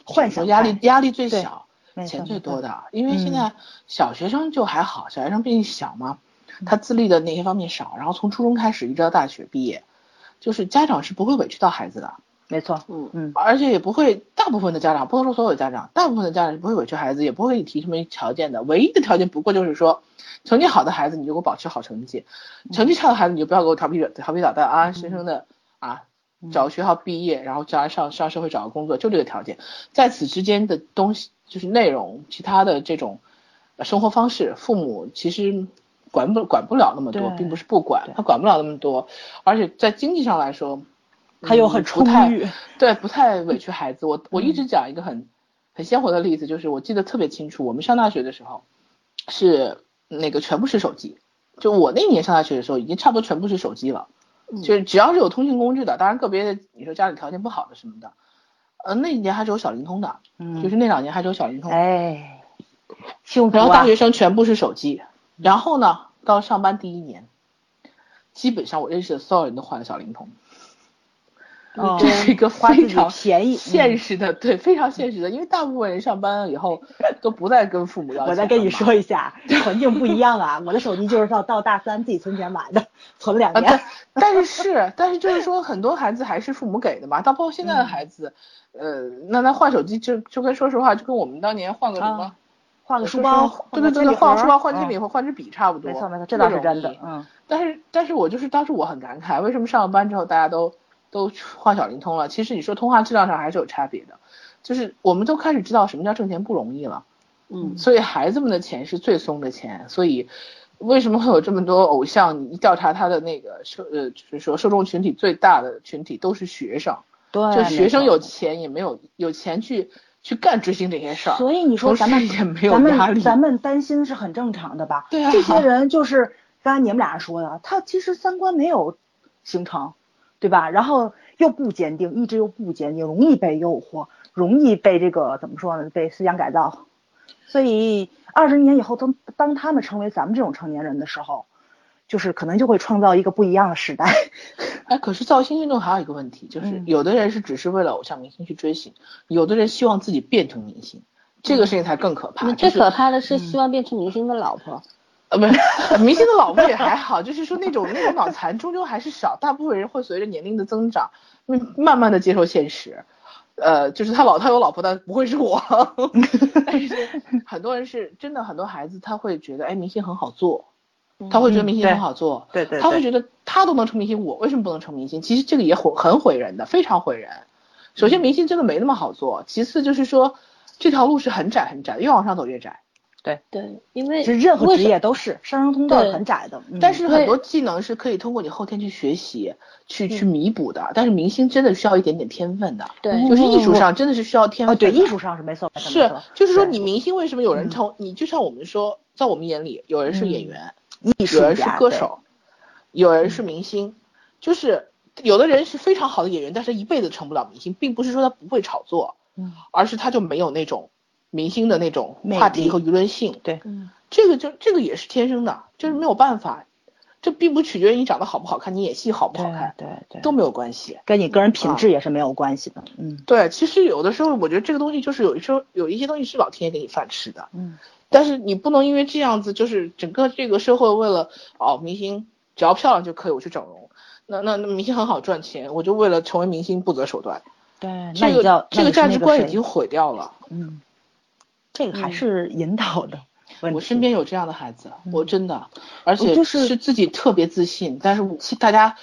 幻想压力压力最小，钱最多的，因为现在小学生就还好，小学生毕竟小嘛，他自立的那些方面少，然后从初中开始一直到大学毕业，就是家长是不会委屈到孩子的，没错，嗯嗯，而且也不会，大部分的家长不能说所有的家长，大部分的家长是不会委屈孩子，也不会给你提什么条件的，唯一的条件不过就是说，成绩好的孩子你就给我保持好成绩，成绩差的孩子你就不要给我调皮调皮捣蛋啊，生生的啊。找个学校毕业，然后将来上上社会找个工作，就这个条件，在此之间的东西就是内容，其他的这种呃生活方式，父母其实管不管不了那么多，并不是不管，他管不了那么多，而且在经济上来说，他又很充裕，对，不太委屈孩子。我 我一直讲一个很很鲜活的例子，就是我记得特别清楚，我们上大学的时候是那个全部是手机，就我那年上大学的时候，已经差不多全部是手机了。就是只要是有通讯工具的，当然个别的你说家里条件不好的什么的，呃，那一年还是有小灵通的，嗯就是那两年还是有小灵通。哎，幸福啊然后大！学生全部是手机，然后呢，到上班第一年，基本上我认识的所有人都换了小灵通。哦这是一个非常便宜现实的，对，非常现实的，因为大部分人上班了以后 都不再跟父母要。我再跟你说一下，环境不一样啊！我的手机就是到到大三自己存钱买的，存了两啊，年但。但是是，但是就是说，很多孩子还是父母给的嘛。到包括现在的孩子，呃，那那换手机就就跟说实话，就跟我们当年换个什么啊，换个书包，对对对对，换个书包、换铅笔嗯或换支笔差不多。没错没错，这倒是真的嗯，但是但是我就是当时我很感慨，为什么上了班之后大家都都换小灵通了？其实你说通话质量上还是有差别的，就是我们都开始知道什么叫挣钱不容易了。嗯所以孩子们的钱是最松的钱，所以为什么会有这么多偶像？你一调查他的那个受呃，就是说受众群体最大的群体都是学生，对，就学生有钱也没有有钱去去干追星这些事儿，所以你说咱们也没有咱压力们咱们担心是很正常的吧？对啊这些人就是刚才你们俩说的，他其实三观没有形成，对吧？然后又不坚定，意志又不坚定，容易被诱惑，容易被这个怎么说呢？被思想改造。所以二十年以后，当当他们成为咱们这种成年人的时候，就是可能就会创造一个不一样的时代。哎，可是造星运动还有一个问题，就是嗯有的人是只是为了偶像明星去追星，有的人希望自己变成明星，这个事情才更可怕。那就是最可怕的是希望变成明星的老婆。呃，不是，明星的老婆也还好，就是说那种那种脑残终究还是少，大部分人会随着年龄的增长，嗯，慢慢的接受现实。呃，就是他老他有老婆，但不会是我。但是很多人是真的，很多孩子他会觉得，哎，明星很好做，他会觉得明星对很好做，对对对他会觉得他都能成明星，我为什么不能成明星？其实这个也毁很毁人的，非常毁人。首先，明星真的没那么好做，其次就是说这条路是很窄很窄，越往上走越窄。对对，因为是任何职业都是上升通道很窄的，嗯但是很多技能是可以通过你后天去学习、去去弥补的。但是明星真的需要一点点天分的，对就是艺术上真的是需要天啊，分的。对，艺术上是没错，没错是错，就是说你明星为什么有人嗯成？你就像我们说，在我们眼里，有人是演员，艺术有人是歌手，有人是明星，就是有的人是非常好的演员，但是一辈子成不了明星，并不是说他不会炒作，嗯而是他就没有那种明星的那种话题和舆论性。对，嗯。这个就这个也是天生的，就是没有办法，这并不取决于你长得好不好看，你演戏好不好看对对对，都没有关系。跟你个人品质也是没有关系的，嗯。对，其实有的时候我觉得这个东西就是有时候有一些东西是老天爷给你饭吃的，嗯，但是你不能因为这样子，就是整个这个社会为了哦明星只要漂亮就可以我去整容，那那那明星很好赚钱，我就为了成为明星不择手段，对，那这个这个价值观已经经，毁掉了。嗯，这个还嗯。是引导的。我身边有这样的孩子，嗯。我真的，而且是是自己特别自信，但是我大家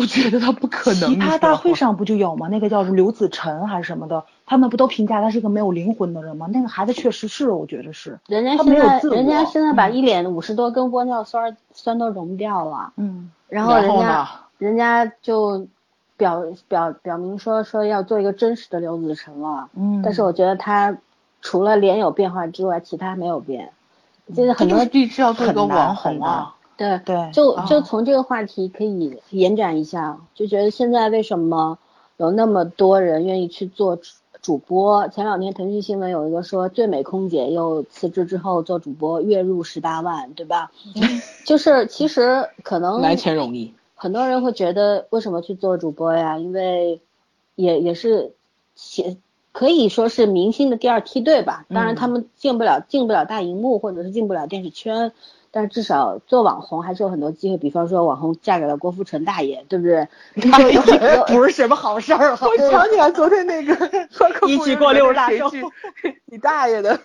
都觉得他不可能。奇葩大会上不就有吗？那个叫什么刘子晨还是什么的，他们不都评价他是一个没有灵魂的人吗？那个孩子确实是，我觉得是，人家现在没有自我人家现在把嗯一脸五十多根玻尿酸儿酸都融掉了，嗯然后人家然后呢？人家就表表表明说说要做一个真实的刘子晨了，嗯，但是我觉得他除了脸有变化之外，其他没有变。现在很多他就是立志要做一个网红啊！对对就啊就从这个话题可以延展一下，就觉得现在为什么有那么多人愿意去做主主播？前两天腾讯新闻有一个说，最美空姐又辞职之后做主播，月入十八万，对吧？就是其实可能来钱容易，很多人会觉得为什么去做主播呀？因为也也是写可以说是明星的第二梯队吧。当然他们进不了进不了大荧幕，或者是进不了电视圈。但至少做网红还是有很多机会，比方说网红嫁给了郭富城大爷，对不对？不是什么好事儿。我想起来昨天那个 一起过六十大寿，你大爷的！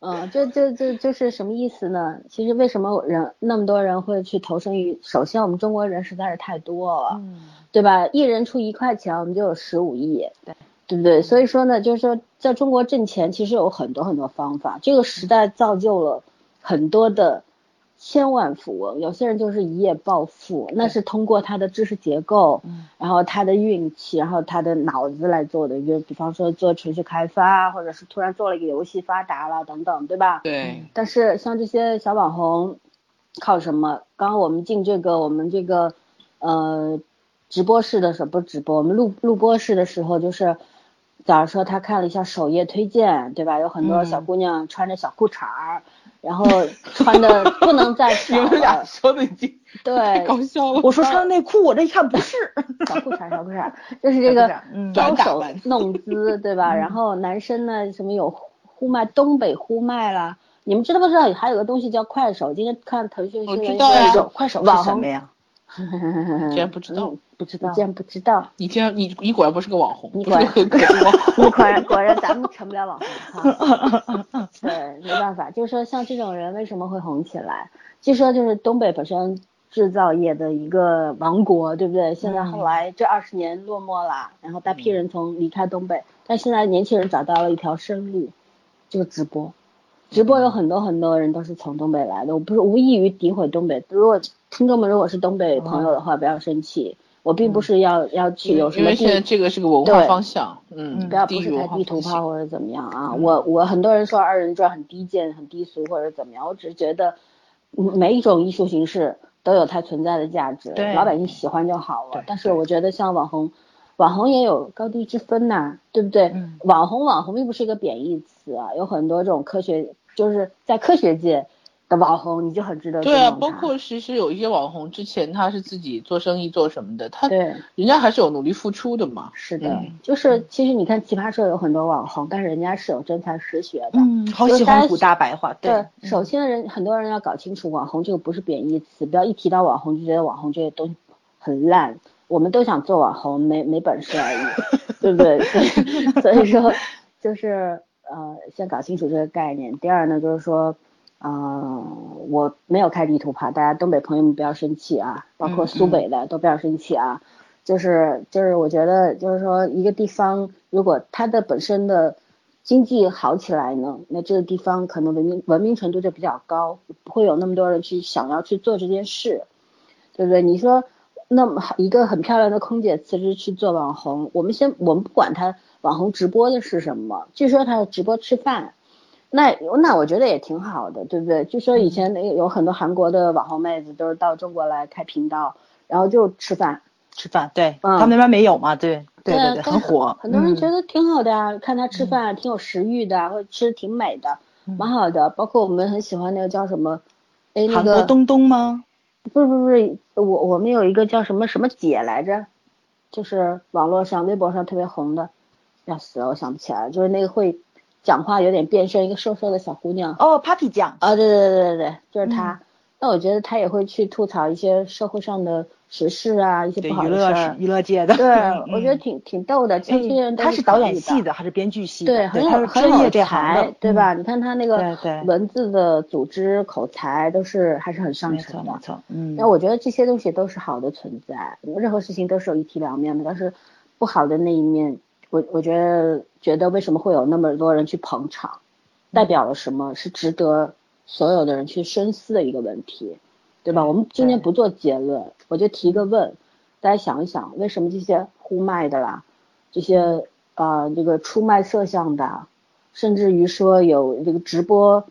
嗯，这这这就是什么意思呢？其实为什么人那么多人会去投身于？首先，我们中国人实在是太多了，对吧？一人出一块钱，我们就有十五亿，对对不对？所以说呢，就是说在中国挣钱其实有很多很多方法，这个时代造就了。很多的千万富翁，有些人就是一夜暴富，那是通过他的知识结构，然后他的运气，然后他的脑子来做的。就比方说做程序开发，或者是突然做了一个游戏发达了等等，对吧？对。但是像这些小网红，靠什么？刚刚我们进这个我们这个呃直播室的时候，不是直播，我们录录播室的时候，就是假如说他看了一下首页推荐，对吧？有很多小姑娘穿着小裤衩儿。然后穿的不能再 少，你们俩说的已经对 搞笑了。我说穿的内裤，我这一看不是小裤衩，小裤衩，就是这个搔首弄姿，对吧？然后男生呢，什么有呼麦，东北呼麦啦，你们知道不知道？还有个东西叫快手，今天看腾讯新闻，我知道，快手是什么呀？竟然不知道，不知道，竟然不知道。你竟然你你果然不是个网红，你果然很可 你果然 果然咱们成不了网红哈。对，没办法，就是说像这种人为什么会红起来？据说就是东北本身制造业的一个王国，对不对？现在后来这二十年落寞了，然后大批人从离开东北，但现在年轻人找到了一条生路，就是直播。直播有很多很多人都是从东北来的，我不是无异于诋毁东北。如果听众们如果是东北朋友的话，不要生气，我并不是要要去有什么。因为现在这个是个文化方向，嗯，不要不是太地图炮或者怎么样啊。我我很多人说二人转很低贱、很低俗或者怎么样，我只是觉得每一种艺术形式都有它存在的价值，老百姓喜欢就好了。但是我觉得像网红。网红也有高低之分呐，对不对？网红网红并不是一个贬义词啊，有很多这种科学，就是在科学界的网红，你就很值得对啊，包括其实有一些网红之前他是自己做生意做什么的，他对人家还是有努力付出的嘛。是的，就是其实你看奇葩说有很多网红，但是人家是有真才实学的。嗯，好喜欢古大白话。对，首先人很多人要搞清楚，网红这个不是贬义词，不要一提到网红就觉得网红这些东西很烂。我们都想做网红，没没本事而已，对不对？所以所以说，就是呃，先搞清楚这个概念。第二呢，就是说，呃，我没有开地图炮，大家东北朋友们不要生气啊，包括苏北的都不要生气啊。就是就是，我觉得就是说，一个地方如果它的本身的经济好起来呢，那这个地方可能文明文明程度就比较高，不会有那么多人去想要去做这件事，对不对？你说。那么一个很漂亮的空姐辞职去做网红，我们先我们不管她网红直播的是什么，据说她直播吃饭，那那我觉得也挺好的，对不对？据说以前那有很多韩国的网红妹子都是到中国来开频道，然后就吃饭。吃饭，对，他们那边没有嘛，对对对对，很火，很多人觉得挺好的呀，看他吃饭挺有食欲的，或者吃的挺美的，蛮好的。包括我们很喜欢那个叫什么，哎那个东东吗？不是不是，我我们有一个叫什么什么姐来着，就是网络上、微博上特别红的，要死了，我想不起来了，就是那个会讲话有点变声，一个瘦瘦的小姑娘。哦，Papi 酱。啊，对对对对对，就是她。那我觉得她也会去吐槽一些社会上的。时事啊，一些不好的事儿，娱乐界的，对，我觉得挺挺逗的。这些人他是导演系的还是编剧系的？对，很有很有才，对吧？你看他那个文字的组织口才都是还是很上乘的。没错，嗯。那我觉得这些东西都是好的存在，任何事情都是有一体两面的。但是不好的那一面，我我觉得觉得为什么会有那么多人去捧场，代表了什么？是值得所有的人去深思的一个问题。对吧？我们今天不做结论，我就提个问，大家想一想，为什么这些呼麦的啦，这些呃这个出卖色相的，甚至于说有这个直播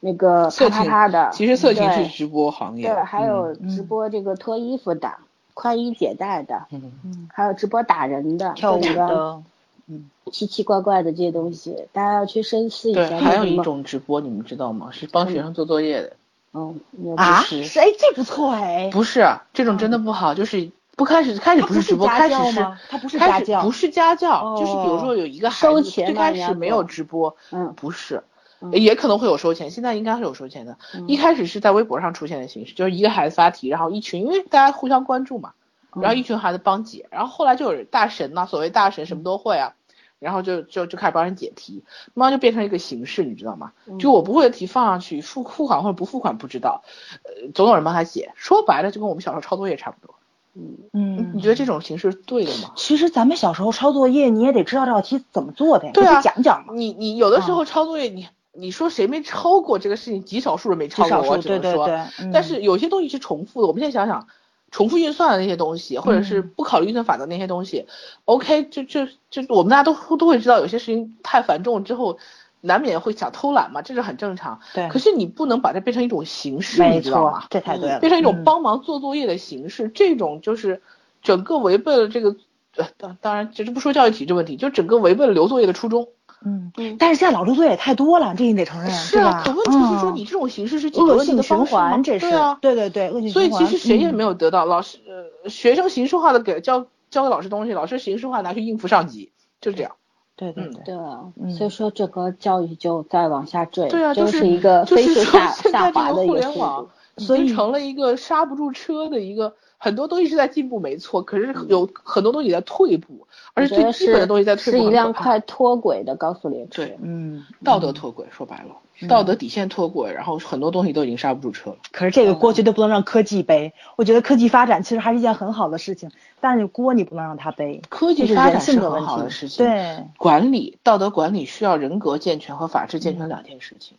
那个啪啪啪的，其实色情是直播行业，对，还有直播这个脱衣服的、宽衣解带的，嗯，还有直播打人的、跳舞的，嗯，奇奇怪怪的这些东西，大家要去深思一下。对，还有一种直播，你们知道吗？是帮学生做作业的。嗯，也啊，哎，这不错哎，不是这种真的不好，就是不开始开始不是直播，开始是他不是家教不是家教，就是比如哦说有一个孩子最开始没有直播，嗯不是。嗯也可能会有收钱，现在应该是有收钱的。嗯一开始是在微博上出现的形式，就是一个孩子发题，然后一群，因为大家互相关注嘛，然后一群孩子帮解，然后后来就有大神呐、所谓大神什么都会啊，然后就就就开始帮人解题，慢慢就变成一个形式，你知道吗？就我不会的题放上去，付付款或者不付款不知道，呃，总有人帮他解。说白了，就跟我们小时候抄作业差不多。嗯嗯，你觉得这种形式是对的吗？其实咱们小时候抄作业，你也得知道这道题怎么做的呀，对啊讲讲嘛。你你有的时候抄作业，你你说谁没抄过这个事情？极少数人没抄过，我只能说。对对对嗯但是有些东西是重复的，我们现在想想，重复运算的那些东西，或者是嗯不考虑运算法则那些东西、o k 就就就我们大家都都会知道，有些事情太繁重之后，难免会想偷懒嘛，这是很正常。对可是你不能把它变成一种形式，没你知道错吗，？这太对了，变成一种嗯帮忙做作业的形式，这种就是整个违背了这个。呃，当当然，这是不说教育体制问题，就整个违背了留作业的初衷。嗯嗯但是现在老留作业也太多了，这你得承认，是啊，可问题是说嗯你这种形式是恶性循环，这是对啊，对对对，恶性循环。所以其实谁也嗯没有得到，老师呃学生形式化的给教教给老师东西，老师形式化拿去应付上级，就是这样。嗯对对对，对啊嗯，所以说整个教育就在往下坠，对啊，就就是一个就是说飞速下下这个互滑的一个速联网度。已所以成了一个刹不住车的一个，很多东西是在进步没错，可是有很多东西在退步，而且最基本的东西在退步。是一辆快脱轨的高速列车。对嗯，道德脱轨，说白了，道德底线脱轨，然后很多东西都已经刹不住车了。可是这个锅绝对不能让科技背。我觉得科技发展其实还是一件很好的事情，但是锅你不能让它背。科技是发展是很性的问题好的事情，对，管理道德管理需要人格健全和法治健全两件事情，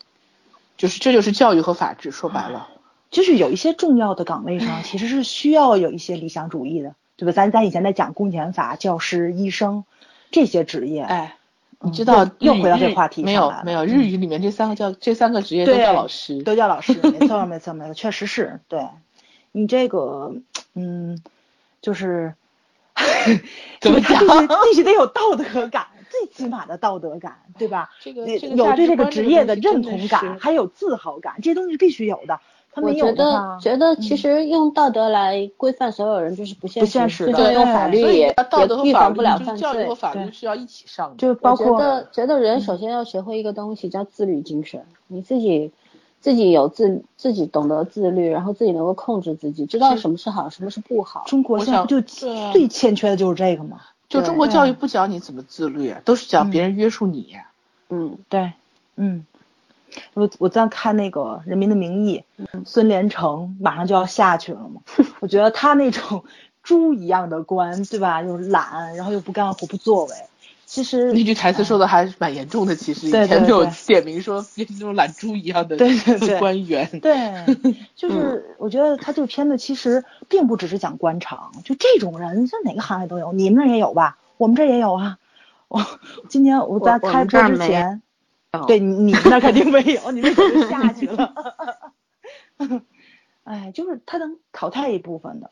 就是这就是教育和法治，说白了。就是有一些重要的岗位上，其实是需要有一些理想主义的，对吧？咱咱以前在讲公检法、教师、医生这些职业，哎，你嗯知道日又又回到这个话题没有没有，嗯日语里面这三个叫这三个职业都叫老师，都叫老师，没错没错没错，确实是对。你这个，嗯，就是，怎么讲必须得有道德感，最起码的道德感，对吧？这个这个有对这个职业的认同感，还有自豪感，这些东西是必须有的。他我没有觉得，觉得其实用道德来规范所有人就是不现不现实用法律也道德和也预法律防不了犯就是教育和罪。法律对是要一起上的。就包我觉括得觉得人首先要学会一个东西叫自律精神，你自己自己有自自己懂得自律，然后自己能够控制自己，知道什么是好，什么是不好。中国我现在不就最欠缺的就是这个吗？就中国教育不讲你怎么自律，都是讲别人约束你。嗯，对，嗯，我我在看那个《人民的名义》，孙连成马上就要下去了嘛，我觉得他那种猪一样的官，对吧？又懒，然后又不干活、不作为，其实那句台词说的还是蛮严重的，其实以对对前就有 点名说变成这种懒猪一样的对对对 官员。对，就是我觉得他这个片子其实并不只是讲官场，就这种人，在哪个行业都有，你们那儿也有吧？我们这儿也有啊。我今年我在开播之前，有对你你那儿肯定没有，你们早就下去了。哎，就是他能淘汰一部分的。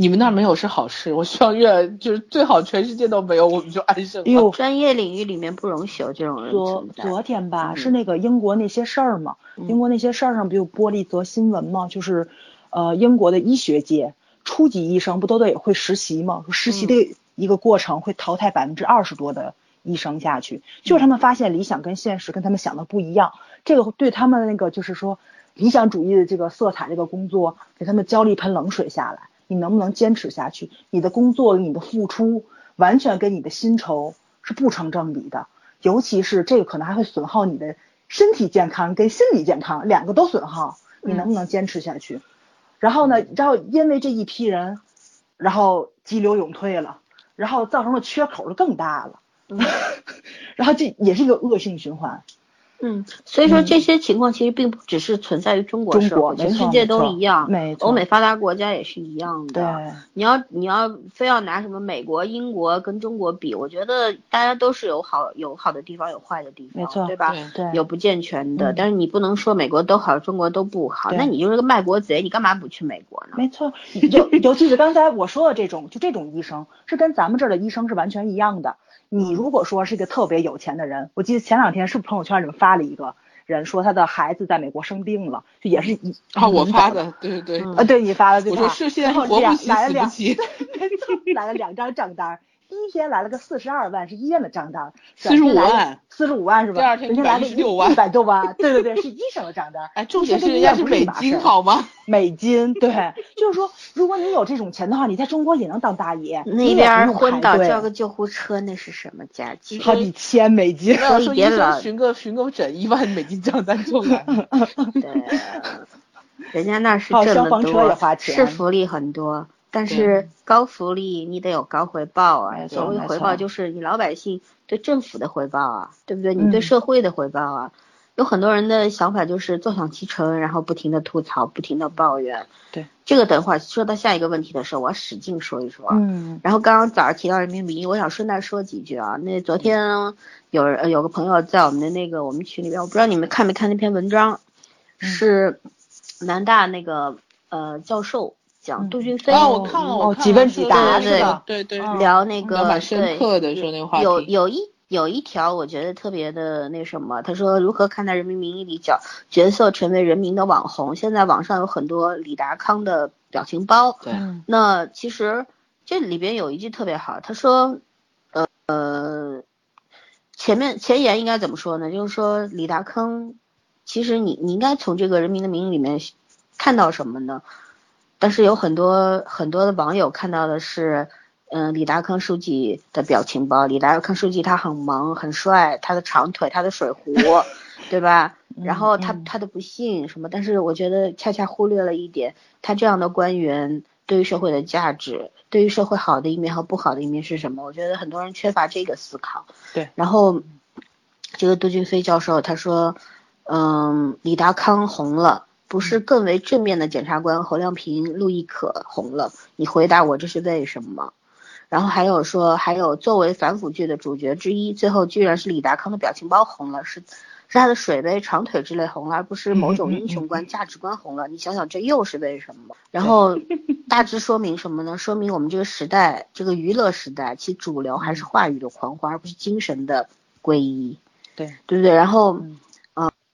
你们那儿没有是好事，我希望越来就是最好全世界都没有，我们就安生了。哎呦，专业领域里面不容许有这种人昨存在。昨天吧，嗯是那个英国那些事儿嘛，嗯英国那些事儿上不就播了一则新闻嘛，就是，呃，英国的医学界初级医生不都得会实习嘛，实习的一个过程会淘汰百分之二十多的医生下去，就是他们发现理想跟现实跟他们想的不一样，这个对他们那个就是说理想主义的这个色彩这个工作，给他们浇了一盆冷水下来，你能不能坚持下去？你的工作你的付出完全跟你的薪酬是不成正比的。尤其是这个可能还会损耗你的身体健康跟心理健康，两个都损耗，你能不能坚持下去？然后呢，然后因为这一批人，然后激流勇退了，然后造成的缺口就更大了，然后这也是一个恶性循环。嗯，所以说这些情况其实并不只是存在于中国中社会，国全世界都一样，没错欧美发达国家也是一样的。对，你要你要非要拿什么美国、英国跟中国比，我觉得大家都是有好有好的地方，有坏的地方，没错对吧？对对，有不健全的，嗯但是你不能说美国都好，中国都不好，那你就是个卖国贼，你干嘛不去美国呢？没错，尤尤其是刚才我说的这种，就这种医生是跟咱们这儿的医生是完全一样的。你如果说是一个特别有钱的人，我记得前两天是不是朋友圈里面发了一个，人说他的孩子在美国生病了，就也是一啊，我发的，对对对，啊，对你发的，对我说是现在活不起死不起，来了两张账单。第一天来了个四十二万，是医院的账单，四十五万，四十五万是吧？第二天来了六万，一百多万，对对对，是医生的账单。哎，重点是人家是美金好吗？美金，对，就是说，如果你有这种钱的话，你在中国也能当大爷。那边昏倒叫个救护车，那是什么价钱？好几千美金。所以医生寻个寻个诊，一万美金账单就来了。对，人家那是这么多，是福利很多。但是高福利你得有高回报啊！所谓回报就是你老百姓对政府的回报啊，对不对？你对社会的回报啊。有很多人的想法就是坐享其成，然后不停的吐槽，不停的抱怨。对，这个等会儿说到下一个问题的时候，我要使劲说一说。嗯。然后刚刚早上提到人民名义，我想顺带说几句啊。那昨天有人有个朋友在我们的那个我们群里边，我不知道你们看没看那篇文章，是南大那个呃教授。讲杜俊飞啊，我看了，我几问几答是吧？对对，聊那个蛮深刻的说那个话题。有有一有一条我觉得特别的那什么，他说如何看待《人民名义》里角角色成为人民的网红？现在网上有很多李达康的表情包。对。那其实这里边有一句特别好，他说，呃呃，前面前言应该怎么说呢？就是说李达康，其实你你应该从这个《人民的名义》里面看到什么呢？但是有很多很多的网友看到的是，嗯，李达康书记的表情包。李达康书记他很萌，很帅，他的长腿，他的水壶，对吧？然后他他的不幸什么？但是我觉得恰恰忽略了一点，他这样的官员对于社会的价值，对于社会好的一面和不好的一面是什么？我觉得很多人缺乏这个思考。对。然后，这个杜俊飞教授他说，嗯，李达康红了。不是更为正面的检察官侯亮平、陆亦可红了？你回答我这是为什么？然后还有说，还有作为反腐剧的主角之一，最后居然是李达康的表情包红了，是是他的水杯、长腿之类红了，而不是某种英雄观、价值观红了。你想想，这又是为什么？然后大致说明什么呢？说明我们这个时代，这个娱乐时代，其主流还是话语的狂欢，而不是精神的皈依。对，对不对？然后。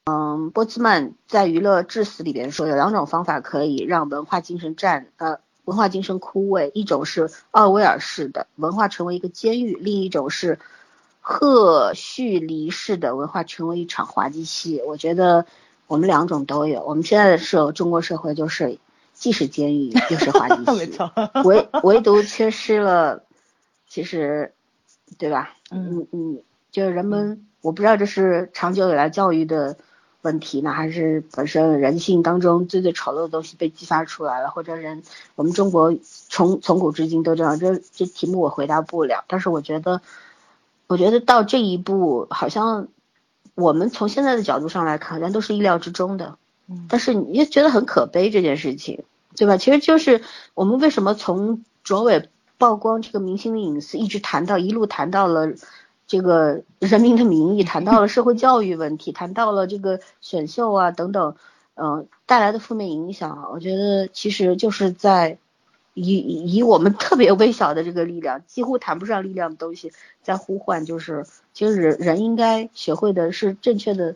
嗯，波兹曼在《娱乐至死》里边说，有两种方法可以让文化精神战呃文化精神枯萎，一种是奥威尔式的文化成为一个监狱，另一种是赫胥黎式的文化成为一场滑稽戏。我觉得我们两种都有。我们现在的社中国社会就是既是监狱 又是滑稽戏，唯唯独缺失了，其实，对吧？嗯嗯，就是人们，我不知道这是长久以来教育的。问题呢？还是本身人性当中最最丑陋的东西被激发出来了？或者人，我们中国从从古至今都这样。这这题目我回答不了。但是我觉得，我觉得到这一步，好像我们从现在的角度上来看，好像都是意料之中的。但是你也觉得很可悲这件事情，对吧？其实就是我们为什么从卓伟曝光这个明星的隐私，一直谈到一路谈到了。这个人民的名义谈到了社会教育问题，谈到了这个选秀啊等等，嗯带来的负面影响，我觉得其实就是在以以我们特别微小的这个力量，几乎谈不上力量的东西，在呼唤，就是其实人人应该学会的是正确的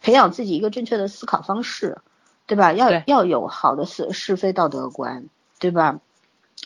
培养自己一个正确的思考方式，对吧？要要有好的是是非道德观，对吧？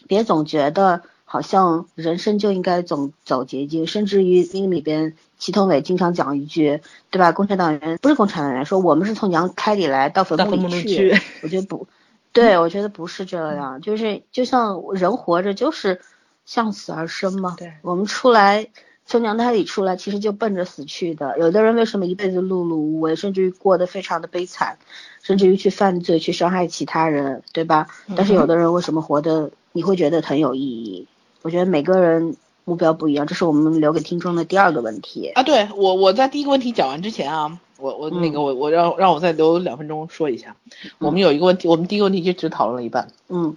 别总觉得。好像人生就应该走走捷径，甚至于那个里边，祁同伟经常讲一句，对吧？共产党员不是共产党员，说我们是从娘胎里来到坟墓里去。我觉得不，对，我觉得不是这样，就是就像人活着就是向死而生嘛。对，我们出来从娘胎里出来，其实就奔着死去的。有的人为什么一辈子碌碌无为，甚至于过得非常的悲惨，甚至于去犯罪去伤害其他人，对吧？但是有的人为什么活得你会觉得很有意义？我觉得每个人目标不一样，这是我们留给听众的第二个问题啊。对我，我在第一个问题讲完之前啊，我我那个我我让让我再留两分钟说一下。我们有一个问题，我们第一个问题就只讨论了一半。嗯，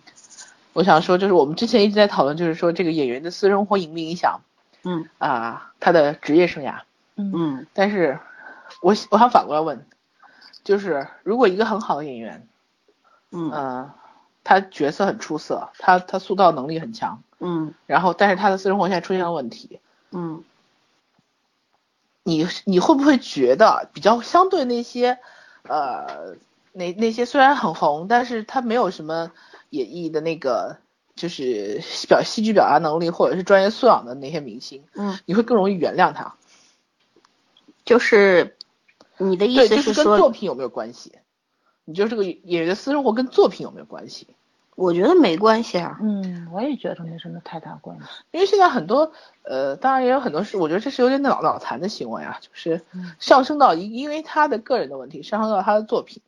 我想说就是我们之前一直在讨论，就是说这个演员的私生活影不影响？嗯啊，他的职业生涯。嗯，但是我我想反过来问，就是如果一个很好的演员，嗯。他角色很出色，他他塑造能力很强，嗯，然后但是他的私生活现在出现了问题，嗯，你你会不会觉得比较相对那些呃那那些虽然很红，但是他没有什么演绎的那个就是表戏剧表达能力或者是专业素养的那些明星，嗯，你会更容易原谅他？就是你的意对，就是说，跟作品有没有关系？你觉得这个演员的私生活跟作品有没有关系？我觉得没关系啊。嗯，我也觉得没什么太大关系。因为现在很多呃，当然也有很多是，我觉得这是有点脑脑残的行为啊，就是嗯上升到因因为他的个人的问题，上升到他的作品。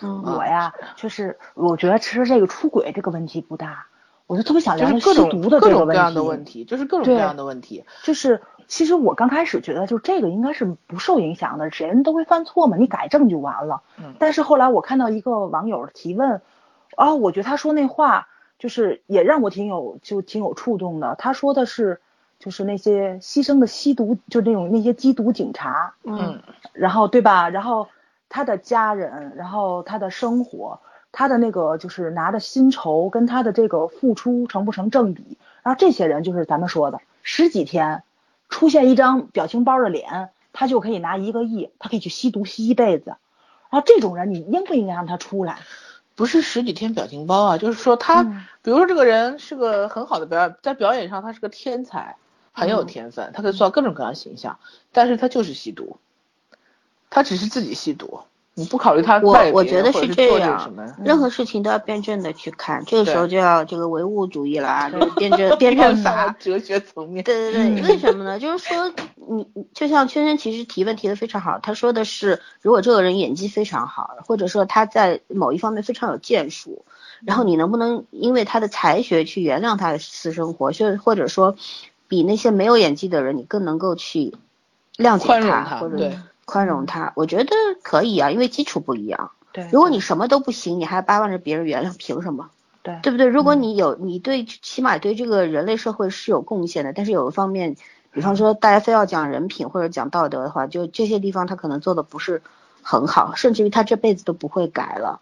嗯，我呀，就是我觉得其实这个出轨这个问题不大，我就特别想就聊是各种聊吸毒的各种各样的问题。就是各种各样的问题。就是其实我刚开始觉得，就这个应该是不受影响的，谁人都会犯错嘛，你改正就完了。嗯但是后来我看到一个网友提问，啊，我觉得他说那话就是也让我挺有就挺有触动的。他说的是，就是那些牺牲的吸毒，就那种那些缉毒警察，嗯然后对吧？然后他的家人，然后他的生活，他的那个就是拿的薪酬跟他的这个付出成不成正比？然后这些人就是咱们说的十几天出现一张表情包的脸，他就可以拿一个亿，他可以去吸毒吸一辈子。然后这种人，你应不应该让他出来？不是十几天表情包啊，就是说他，嗯。比如说这个人是个很好的表演，在表演上他是个天才，很有嗯。天分，他可以做到各种各样的形象，但是他就是吸毒，他只是自己吸毒，你不考虑他我我觉得是这样任何事情都要辩证的去看，这个时候就要这个唯物主义了啊，这个辩证 辩证法。哲学层面，对对对，嗯为什么呢？就是说，你你就像圈圈其实提问提的非常好，他说的是，如果这个人演技非常好，或者说他在某一方面非常有建树，然后你能不能因为他的才学去原谅他的私生活，就或者说，比那些没有演技的人，你更能够去谅解他或者对宽容他？我觉得可以啊，因为基础不一样。对，如果你什么都不行，你还巴望着别人原谅，凭什么？对对不对？如果嗯你有，你对起码对这个人类社会是有贡献的，但是有一方面，比方说大家非要讲人品或者讲道德的话，就这些地方他可能做的不是很好，甚至于他这辈子都不会改了。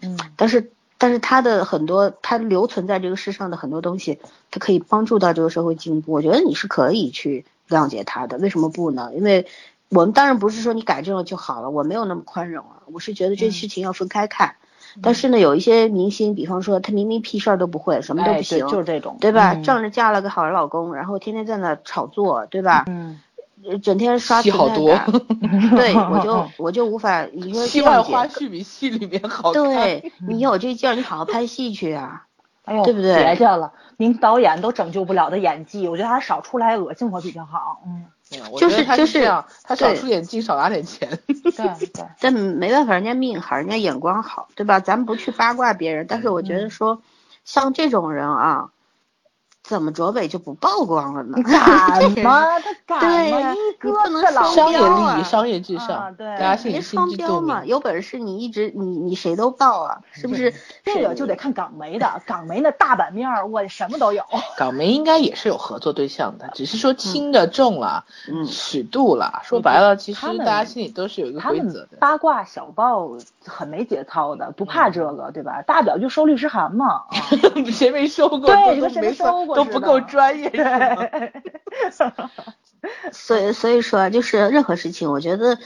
嗯但是，但是他的很多他留存在这个世上的很多东西，他可以帮助到这个社会进步。我觉得你是可以去谅解他的，为什么不呢？因为我们当然不是说你改正了就好了，我没有那么宽容啊，我是觉得这嗯事情要分开看。但是呢，有一些明星，比方说他明明屁事儿都不会，什么都不行，就是这种，对吧？嗯仗着嫁了个好老公，然后天天在那炒作，对吧？嗯，呃整天刷戏好多存在感，对我就 我就无法，你说戏外花絮比戏里面好看。对你有这劲儿，你好好拍戏去啊。哎呦，对不对别介了，您导演都拯救不了的演技，我觉得还是少出来恶心我比较好。嗯，嗯我就觉得他是就是他少出点金，少拿点钱。对对，但没办法，人家命好，人家眼光好，对吧？咱不去八卦别人，但是我觉得说，像这种人啊，怎么卓伟就不曝光了呢？敢吗？他敢吗？一不能商业利益、商业至啊上，对大家心里别心知肚双标嘛，明。有本事你一直你你谁都报啊，是不是？这个就得看港媒的，港媒那大版面儿，我什么都有。港媒应该也是有合作对象的，只是说轻的重了，嗯尺度了。说白了，其实大家心里都是有一个规则的。八卦小报很没节操的，不怕这个，对吧？大不了就收律师函嘛。啊谁没收过？对谁没收过都不够专业。对，所以所以说啊，就是任何事情，我觉得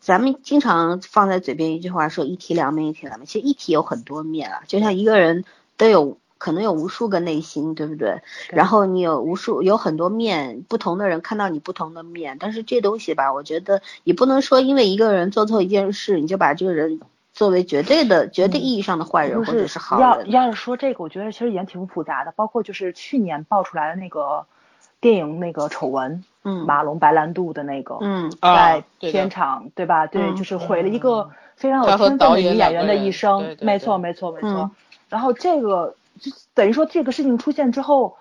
咱们经常放在嘴边一句话说一体两面，一体两面。其实一体有很多面啊，就像一个人都有可能有无数个内心，对不对？对然后你有无数有很多面，不同的人看到你不同的面，但是这东西吧，我觉得也不能说因为一个人做错一件事，你就把这个人作为绝对的、绝对意义上的坏人就或者是好人。要要是说这个，我觉得其实也挺复杂的，包括就是去年爆出来的那个电影那个丑闻，嗯马龙白兰度的那个，嗯啊在片场对吧？对，嗯就是毁了一个非常有天分的导演女演员的一生没错，没错，没错嗯。然后这个就等于说这个事情出现之后。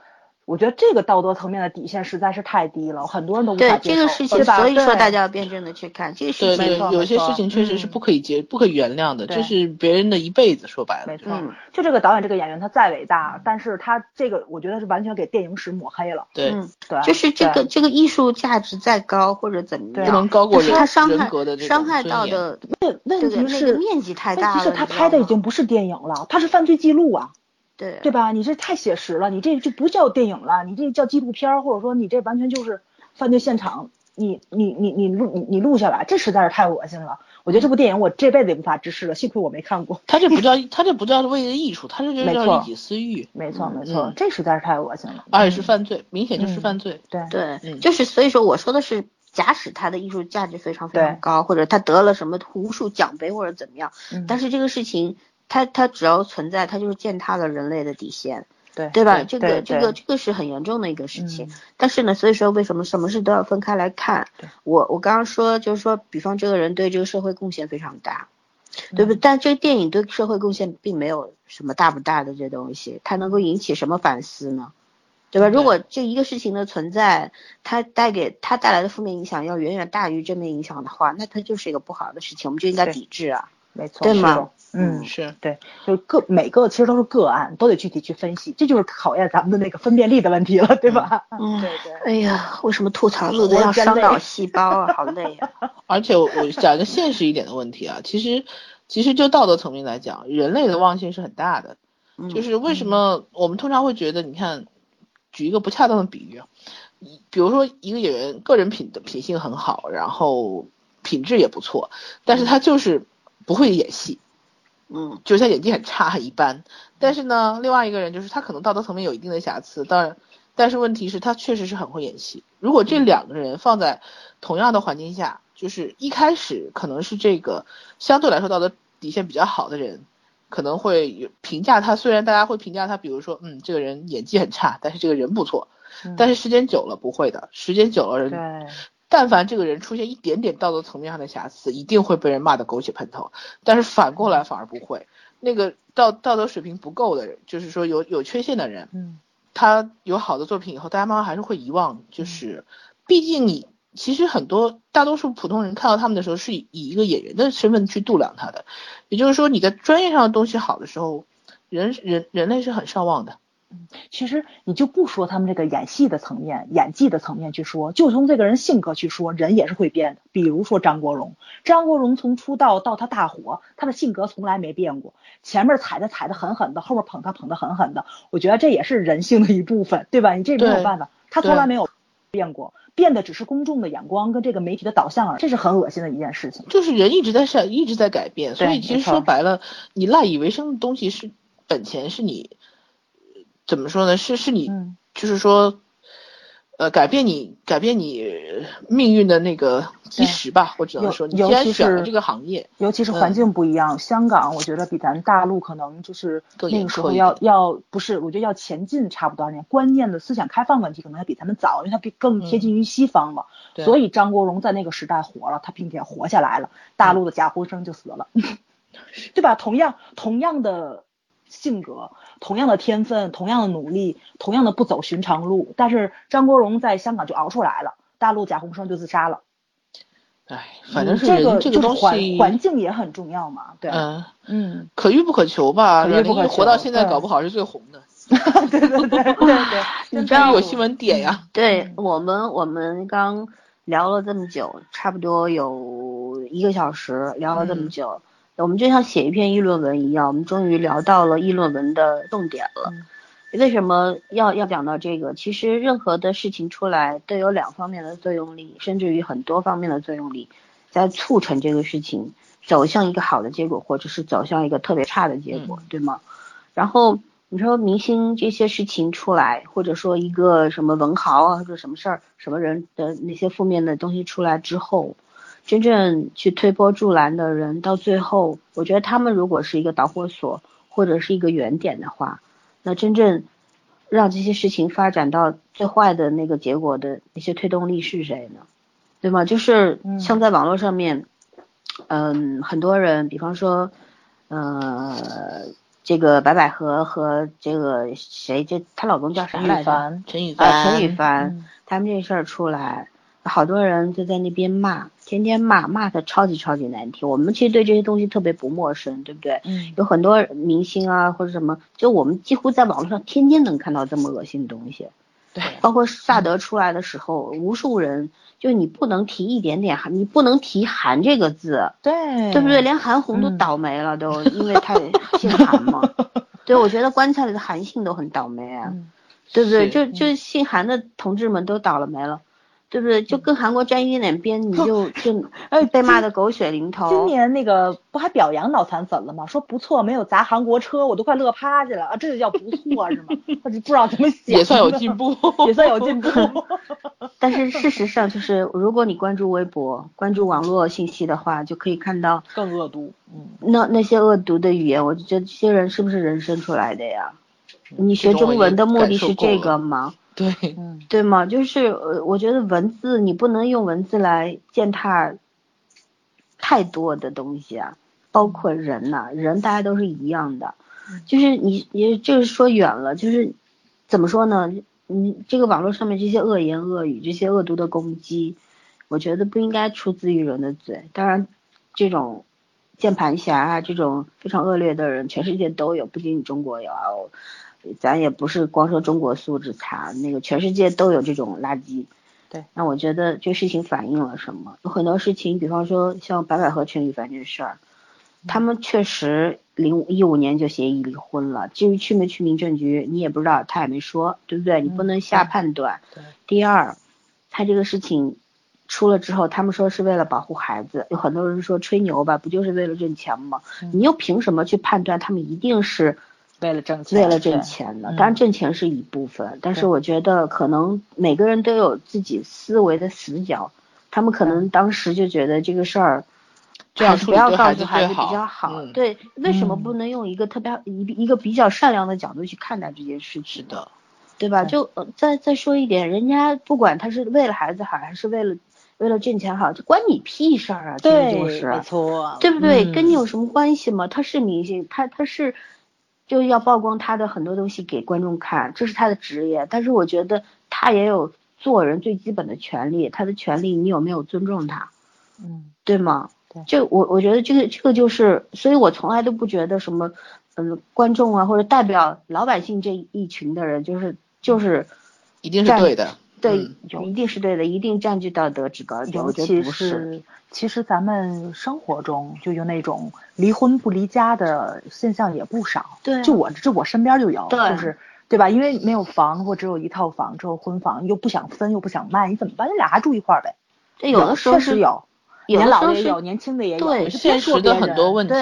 我觉得这个道德层面的底线实在是太低了，很多人都无法对接受，对这个事情，所以说大家要辩证的去看这个事情。没错对，有些事情确实是嗯不可以接、不可原谅的，这是别人的一辈子。说白了，没错，嗯就这个导演这个演员他再伟大，但是他这个我觉得是完全给电影史抹黑了。对，嗯，对，就是这个这个艺术价值再高或者怎么样不能，高过人但是它伤害人格的这种伤害尊严到的问问题是个面积太大了，问题是他拍的已经不是电影了，他是犯罪记录啊，对对吧？你这太写实了，你这就不叫电影了，你这叫纪录片儿，或者说你这完全就是犯罪现场你你你你录你你录下来，这实在是太恶心了。我觉得这部电影我这辈子也无法直视了，幸亏我没看过。他这不叫 他这不叫为了艺术，他这就叫没错利己私欲，没错没错嗯，这实在是太恶心了。而且是犯罪，明显就是嗯犯罪。对对，嗯就是所以说我说的是，假使他的艺术价值非常非常高，或者他得了什么无数奖杯或者怎么样，嗯但是这个事情，它它只要存在，它就是践踏了人类的底线，对对吧？对这个这个这个是很严重的一个事情。嗯但是呢，所以说为什么什么事都要分开来看？我我刚刚说就是说，比方这个人对这个社会贡献非常大，嗯对不对？但这个电影对社会贡献并没有什么大不大的这东西，它能够引起什么反思呢？对吧？如果这一个事情的存在，它带给它带来的负面影响要远远大于正面影响的话，那它就是一个不好的事情，我们就应该抵制啊。没错，对吗？嗯，是对，就是个每个其实都是个案，都得具体去分析，这就是考验咱们的那个分辨力的问题了，对吧？嗯对对。哎呀，为什么吐槽录的要伤脑细胞啊？好累啊！而且我我讲一个现实一点的问题啊，其实其实就道德层面来讲，人类的忘性是很大的。嗯就是为什么我们通常会觉得，你看，举一个不恰当的比喻啊，比如说一个演员个人品的品性很好，然后品质也不错，但是他就是不会演戏，嗯就是他演技很差很一般。但是呢，另外一个人就是他可能道德层面有一定的瑕疵，当然，但是问题是他确实是很会演戏。如果这两个人放在同样的环境下，就是一开始可能是这个相对来说道德底线比较好的人，可能会有评价他，虽然大家会评价他，比如说，嗯，这个人演技很差，但是这个人不错。但是时间久了不会的，时间久了人，对，但凡这个人出现一点点道德层面上的瑕疵，一定会被人骂得狗血喷头。但是反过来反而不会，那个道道德水平不够的人，就是说有有缺陷的人，嗯，他有好的作品以后，大家慢慢还是会遗忘。就是，毕竟你其实很多大多数普通人看到他们的时候，是以以一个演员的身份去度量他的。也就是说，你在专业上的东西好的时候，人人人类是很上望的。其实你就不说他们这个演戏的层面、演技的层面去说，就从这个人性格去说，人也是会变的。比如说张国荣，张国荣从出道到他大火，他的性格从来没变过，前面踩他踩的狠狠的，后面捧他捧的狠狠的，我觉得这也是人性的一部分，对吧？你这没有办法，他从来没有变过，变的只是公众的眼光跟这个媒体的导向而已，这是很恶心的一件事情。就是人一直在善，一直在改变，所以其实说白了，你赖以为生的东西是本钱，是你呃怎么说呢？是是你，嗯就是说，呃，改变你改变你呃命运的那个基石吧，我只能尤说，你尤既然选了这个行业，尤其是环境不一样，香港我觉得比咱大陆可能就是那个时候要要不是，我觉得要前进差不多少年，观念的思想开放问题可能还比咱们早，因为它比更贴近于西方嘛。对所以张国荣在那个时代活了，他并且活下来了，大陆的贾宏声就死了，对吧？同样同样的性格，同样的天分，同样的努力，同样的不走寻常路，但是张国荣在香港就熬出来了，大陆贾宏声就自杀了。哎，反正嗯是人这个这个东西，环环境也很重要嘛，对，嗯，嗯。可遇不可求吧。可遇不可阮玲活到现在，搞不好是最红的，对对对对对，你这有新闻点呀。对嗯我们，我们刚聊了这么久，差不多有一个小时，聊了这么嗯久，我们就像写一篇议论文一样，我们终于聊到了议论文的重点了。嗯为什么要要讲到这个？其实任何的事情出来都有两方面的作用力，甚至于很多方面的作用力，在促成这个事情走向一个好的结果，或者是走向一个特别差的结果，对吗？然后你说明星这些事情出来，或者说一个什么文豪啊，或者什么事儿、什么人的那些负面的东西出来之后，真正去推波助澜的人，到最后，我觉得他们如果是一个导火索或者是一个原点的话，那真正让这些事情发展到最坏的那个结果的那些推动力是谁呢？对吗？就是嗯像在网络上面，嗯，很多人，比方说，呃，这个白百合和这个谁，这她老公叫啥陈来着？羽凡，啊，陈羽凡，陈羽凡，嗯他们这事儿出来，好多人就在那边骂，天天骂，骂的超级超级难听。我们其实对这些东西特别不陌生，对不对？嗯有很多明星啊或者什么，就我们几乎在网络上天天能看到这么恶心的东西。对，包括萨德出来的时候，无数人就你不能提一点点韩，你不能提韩这个字，对对不对？？连韩红都嗯倒霉了，都因为他 姓韩嘛。对，我觉得棺材里的韩信都很倒霉啊。嗯对不对？就就姓韩的同志们都倒了霉了，对不对？就跟韩国沾一点边，你就 就哎被骂的狗血淋头。今年那个不还表扬脑残粉了吗？说不错，没有砸韩国车，我都快乐趴下了啊！这就叫不错是吗？我就不知道怎么想，也算有进步，也算有进步。但是事实上，就是如果你关注微博、关注网络信息的话，就可以看到更恶毒。嗯，那那些恶毒的语言，我就觉得这些人是不是人生出来的呀？你学中文的目的是这个吗？对，嗯，对吗？就是呃，我觉得文字你不能用文字来践踏太多的东西啊，包括人呐、人大家都是一样的，就是你你就是说远了，就是怎么说呢？你这个网络上面这些恶言恶语、这些恶毒的攻击，我觉得不应该出自于人的嘴。当然，这种键盘侠啊，这种非常恶劣的人，全世界都有，不仅你中国有啊。咱也不是光说中国素质差，那个全世界都有这种垃圾。对，那我觉得这事情反映了什么？有很多事情，比方说像白百合陈羽凡这事儿，他们确实零一五年就协议离婚了。至于去没去民政局，你也不知道，他也没说，对不对？你不能下判断。对。第二，他这个事情出了之后，他们说是为了保护孩子，有很多人说吹牛吧，不就是为了挣钱吗？你又凭什么去判断他们一定是？为了挣钱，为了挣钱的，当然挣钱是一部分，但是我觉得可能每个人都有自己思维的死角，他们可能当时就觉得这个事儿，还是不要告诉孩子比较好。对，为什么不能用一个特别一一个比较善良的角度去看待这件事情？的，对吧？就再再说一点，人家不管他是为了孩子好，还是为了为了挣钱好，就关你屁事儿啊！对，就是没错，对不对？跟你有什么关系吗？他是明星，他他是。就要曝光他的很多东西给观众看，这是他的职业。但是我觉得他也有做人最基本的权利，他的权利你有没有尊重他？嗯，对吗？对，就我我觉得这个这个就是，所以我从来都不觉得什么，嗯，观众啊或者代表老百姓这一群的人就是就是一定是对的。对，一定是对的，一定占据道德制高点。尤其是，其实咱们生活中就有那种离婚不离家的现象也不少。对，就我这我身边就有，就是对吧？因为没有房或只有一套房，之后婚房，又不想分又不想卖，你怎么办？你俩还住一块儿呗？这有的时候确实有，年老的也有，年轻的也有。对，现实的很多问题，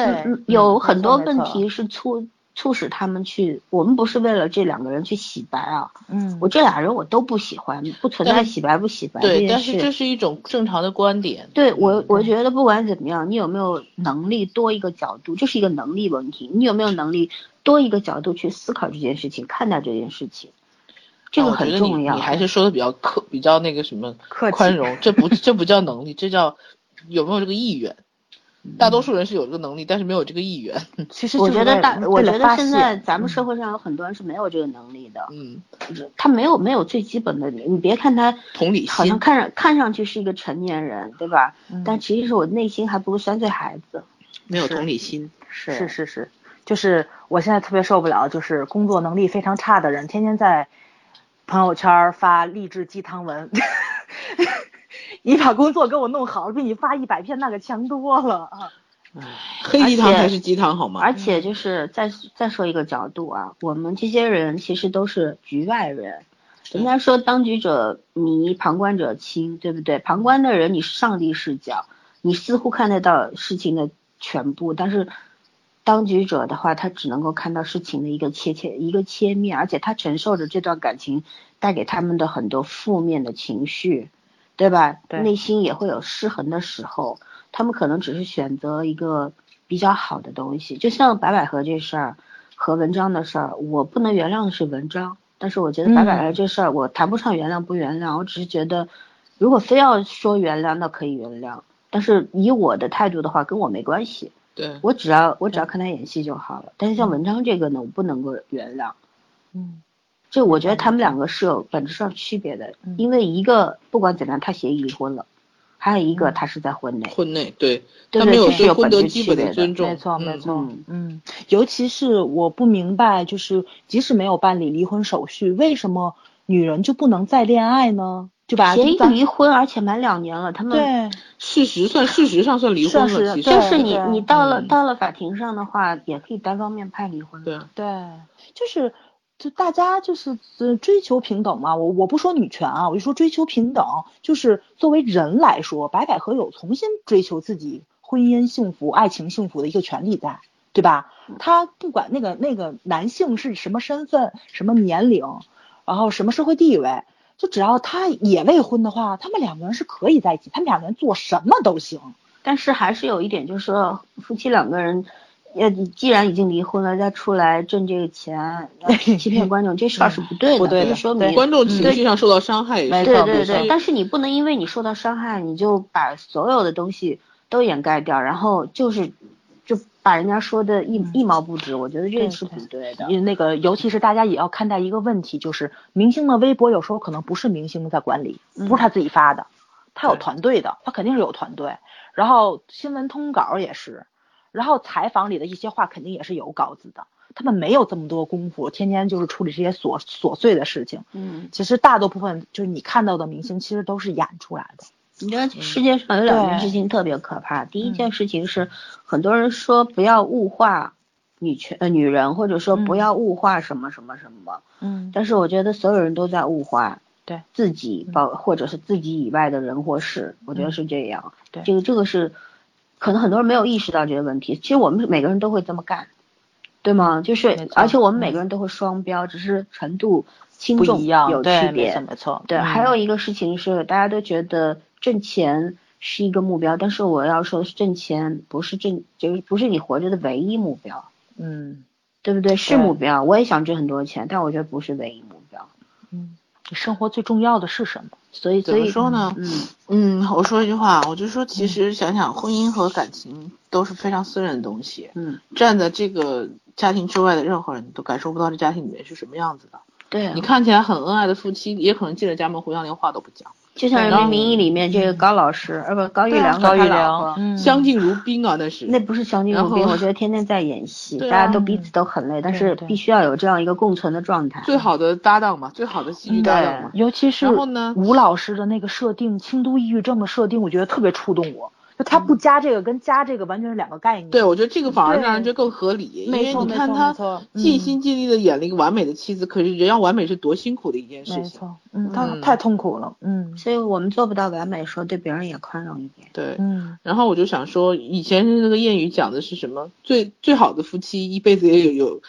有很多问题是出。促使他们去，我们不是为了这两个人去洗白啊。嗯，我这俩人我都不喜欢，不存在洗白不洗白对，但是这是一种正常的观点。对我，我觉得不管怎么样，你有没有能力多一个角度，这是一个能力问题。你有没有能力多一个角度去思考这件事情，看待这件事情，这个很重要。你还是说的比较客，比较那个什么宽容，这不这不叫能力，这叫有没有这个意愿。大多数人是有这个能力，但是没有这个意愿。其实我觉得大，我觉得现在咱们社会上有很多人是没有这个能力的。嗯，他没有没有最基本的，你别看他同理心，好像看上看上去是一个成年人，对吧？但其实是我内心还不如三岁孩子。没有同理心，是是是是，就是我现在特别受不了，就是工作能力非常差的人，天天在朋友圈发励志鸡汤文。你把工作给我弄好，比你发一百篇那个强多了啊！黑鸡汤还是鸡汤好吗？而且就是再再说一个角度啊，我们这些人其实都是局外人。人家说当局者迷，旁观者清，对不对？旁观的人你是上帝视角，你似乎看得到事情的全部，但是当局者的话，他只能够看到事情的一个切切一个切面，而且他承受着这段感情带给他们的很多负面的情绪。对吧？内心也会有失衡的时候，他们可能只是选择一个比较好的东西。就像白百合这事儿和文章的事儿，我不能原谅的是文章，但是我觉得白百合这事儿我谈不上原谅不原谅，我只是觉得，如果非要说原谅，那可以原谅，但是以我的态度的话，跟我没关系。对，我只要我只要看他演戏就好了。但是像文章这个呢，我不能够原谅。嗯。就我觉得他们两个是有本质上区别的，因为一个不管怎样他协议离婚了，还有一个他是在婚内。婚内对，他没有对婚的基本的尊重。没错没错，嗯，尤其是我不明白，就是即使没有办理离婚手续，为什么女人就不能再恋爱呢？就把协议离婚，而且满两年了，他们对事实算事实上算离婚了，就是你你到了到了法庭上的话，也可以单方面判离婚。对对，就是。就大家就是呃追求平等嘛，我我不说女权啊，我就说追求平等，就是作为人来说，白百合有重新追求自己婚姻幸福、爱情幸福的一个权利在，对吧？他不管那个那个男性是什么身份、什么年龄，然后什么社会地位，就只要他也未婚的话，他们两个人是可以在一起，他们两个人做什么都行。但是还是有一点，就是说夫妻两个人。呃，既然已经离婚了，再出来挣这个钱，欺骗 观众，这事儿是不对的。不对的，说明观众情绪上受到伤害。对对对，但是你不能因为你受到伤害，你就把所有的东西都掩盖掉，然后就是就把人家说的一一毛不值。我觉得这是不对的。那个，尤其是大家也要看待一个问题，就是明星的微博有时候可能不是明星在管理，不是他自己发的，他有团队的，他肯定是有团队。然后新闻通稿也是。然后采访里的一些话肯定也是有稿子的，他们没有这么多功夫，天天就是处理这些琐琐碎的事情。嗯，其实大多部分就是你看到的明星，其实都是演出来的。你知道世界上有两件事情特别可怕，第一件事情是很多人说不要物化女权呃女人，或者说不要物化什么什么什么。嗯。但是我觉得所有人都在物化对自己，包或者是自己以外的人或事，我觉得是这样。对，这个这个是。可能很多人没有意识到这个问题，其实我们每个人都会这么干，对吗？就是，而且我们每个人都会双标，只是程度轻重有区别。没错，对。还有一个事情是，大家都觉得挣钱是一个目标，但是我要说的是，挣钱不是挣，就是不是你活着的唯一目标。嗯，对不对？是目标，我也想挣很多钱，但我觉得不是唯一目标。嗯，你生活最重要的是什么？所以怎么说呢？嗯嗯，我说一句话，我就说，其实想想，婚姻和感情都是非常私人的东西。嗯，站在这个家庭之外的任何人都感受不到这家庭里面是什么样子的。对，你看起来很恩爱的夫妻，也可能进了家门，互相连话都不讲。就像《人民名义》里面这个高老师，呃，不，高育良高育良，相敬如宾啊，那是。那不是相敬如宾，我觉得天天在演戏，大家都彼此都很累，但是必须要有这样一个共存的状态。最好的搭档嘛，最好的戏剧搭档嘛。尤其是吴老师的那个设定，轻度抑郁症的设定，我觉得特别触动我。就他不加这个，跟加这个完全是两个概念。对，我觉得这个反而让人觉得更合理，因为你看他尽心尽力的演了一个完美的妻子，可是人要完美是多辛苦的一件事情。没错，嗯，他太痛苦了，嗯，所以我们做不到完美，说对别人也宽容一点。对，嗯。然后我就想说，以前那个谚语讲的是什么？最最好的夫妻一辈子也有有。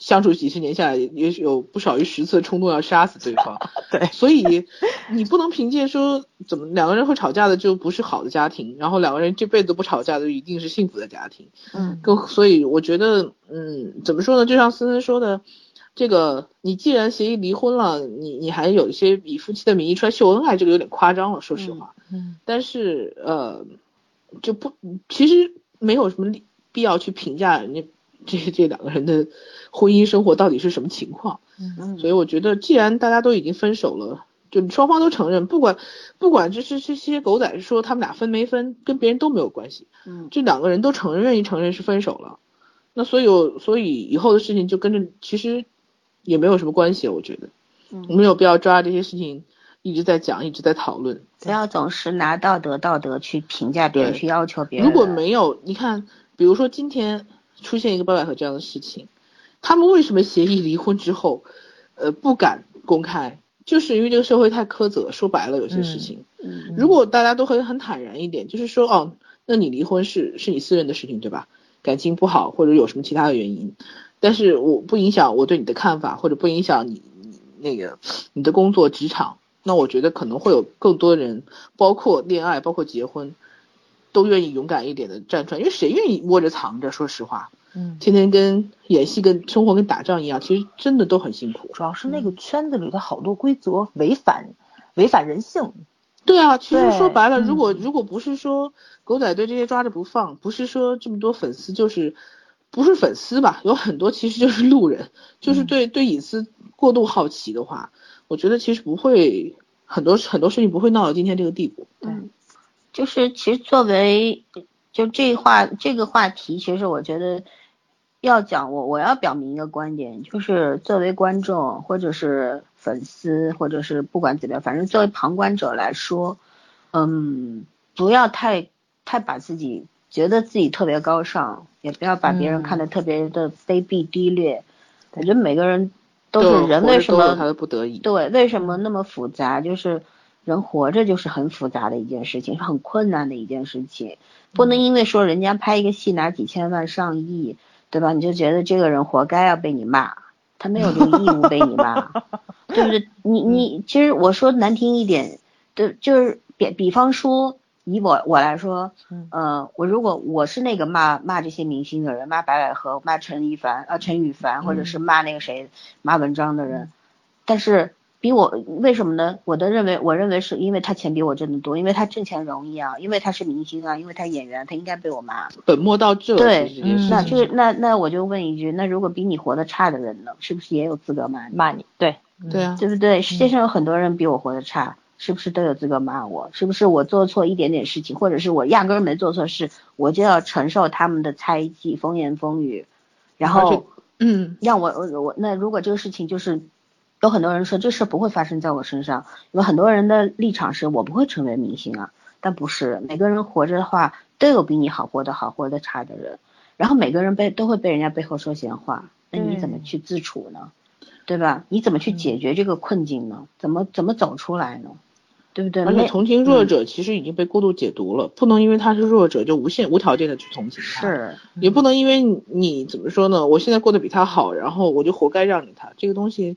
相处几十年下来，也许有不少于十次冲动要杀死对方。对，所以你不能凭借说怎么两个人会吵架的就不是好的家庭，然后两个人这辈子不吵架的一定是幸福的家庭。嗯，更所以我觉得，嗯，怎么说呢？就像森森说的，这个你既然协议离婚了，你你还有一些以夫妻的名义出来秀恩爱，这个有点夸张了，说实话。嗯，但是呃，就不，其实没有什么必要去评价人家。这这两个人的婚姻生活到底是什么情况？嗯，所以我觉得，既然大家都已经分手了，就双方都承认，不管不管这是这些狗仔说他们俩分没分，跟别人都没有关系。嗯，这两个人都承认，愿意承认是分手了，那所以所以以后的事情就跟着其实也没有什么关系，我觉得，没有必要抓这些事情一直在讲，一直在讨论。不要总是拿道德道德去评价别人，去要求别人。如果没有，你看，比如说今天。出现一个白百合这样的事情，他们为什么协议离婚之后，呃，不敢公开？就是因为这个社会太苛责。说白了，有些事情，嗯如果大家都很很坦然一点，就是说，哦，那你离婚是是你私人的事情，对吧？感情不好或者有什么其他的原因，但是我不影响我对你的看法，或者不影响你你那个你的工作职场，那我觉得可能会有更多人，包括恋爱，包括结婚。都愿意勇敢一点的站出来，因为谁愿意窝着藏着？说实话，嗯，天天跟演戏、跟生活跟打仗一样，其实真的都很辛苦。主要是那个圈子里的好多规则违反，违反人性。对啊，其实说白了，如果如果不是说狗仔队这些抓着不放，不是说这么多粉丝，就是不是粉丝吧？有很多其实就是路人，就是对对隐私过度好奇的话，我觉得其实不会很多很多事情不会闹到今天这个地步。嗯。就是其实作为就这话这个话题，其实我觉得要讲我我要表明一个观点，就是作为观众或者是粉丝或者是不管怎么样，反正作为旁观者来说，嗯，不要太太把自己觉得自己特别高尚，也不要把别人看得特别的卑鄙低劣。我觉每个人都是人为什么他的不得已？对，为什么那么复杂？就是人活着就是很复杂的一件事情，是很困难的一件事情。不能因为说人家拍一个戏拿几千万上亿，对吧？你就觉得这个人活该要被你骂，他没有这个义务被你骂，对不对？你你其实我说难听一点，对，就是比比方说。以我我来说，嗯，我如果我是那个骂骂这些明星的人，骂白百合，骂陈羽凡，呃，陈羽凡，或者是骂那个谁，骂文章的人，但是比我为什么呢？我的认为，我认为是因为他钱比我挣得多，因为他挣钱容易啊，因为他是明星啊，因为他演员，他应该被我骂。本末倒置了。对，那就是那那我就问一句，那如果比你活得差的人呢，是不是也有资格骂骂你？对，对啊，对不对？世界上有很多人比我活得差。是不是都有资格骂我？是不是我做错一点点事情，或者是我压根儿没做错事，我就要承受他们的猜忌、风言风语，然后，嗯，让我我我那如果这个事情就是有很多人说这事不会发生在我身上，有很多人的立场是我不会成为明星啊，但不是每个人活着的话都有比你好活得好活得差的人，然后每个人被都会被人家背后说闲话，那你怎么去自处呢？对吧？你怎么去解决这个困境呢？怎么怎么走出来呢？对不对？而且同情弱者其实已经被过度解读了，不能因为他是弱者就无限无条件的去同情他，是，也不能因为你怎么说呢？我现在过得比他好，然后我就活该让着他，这个东西，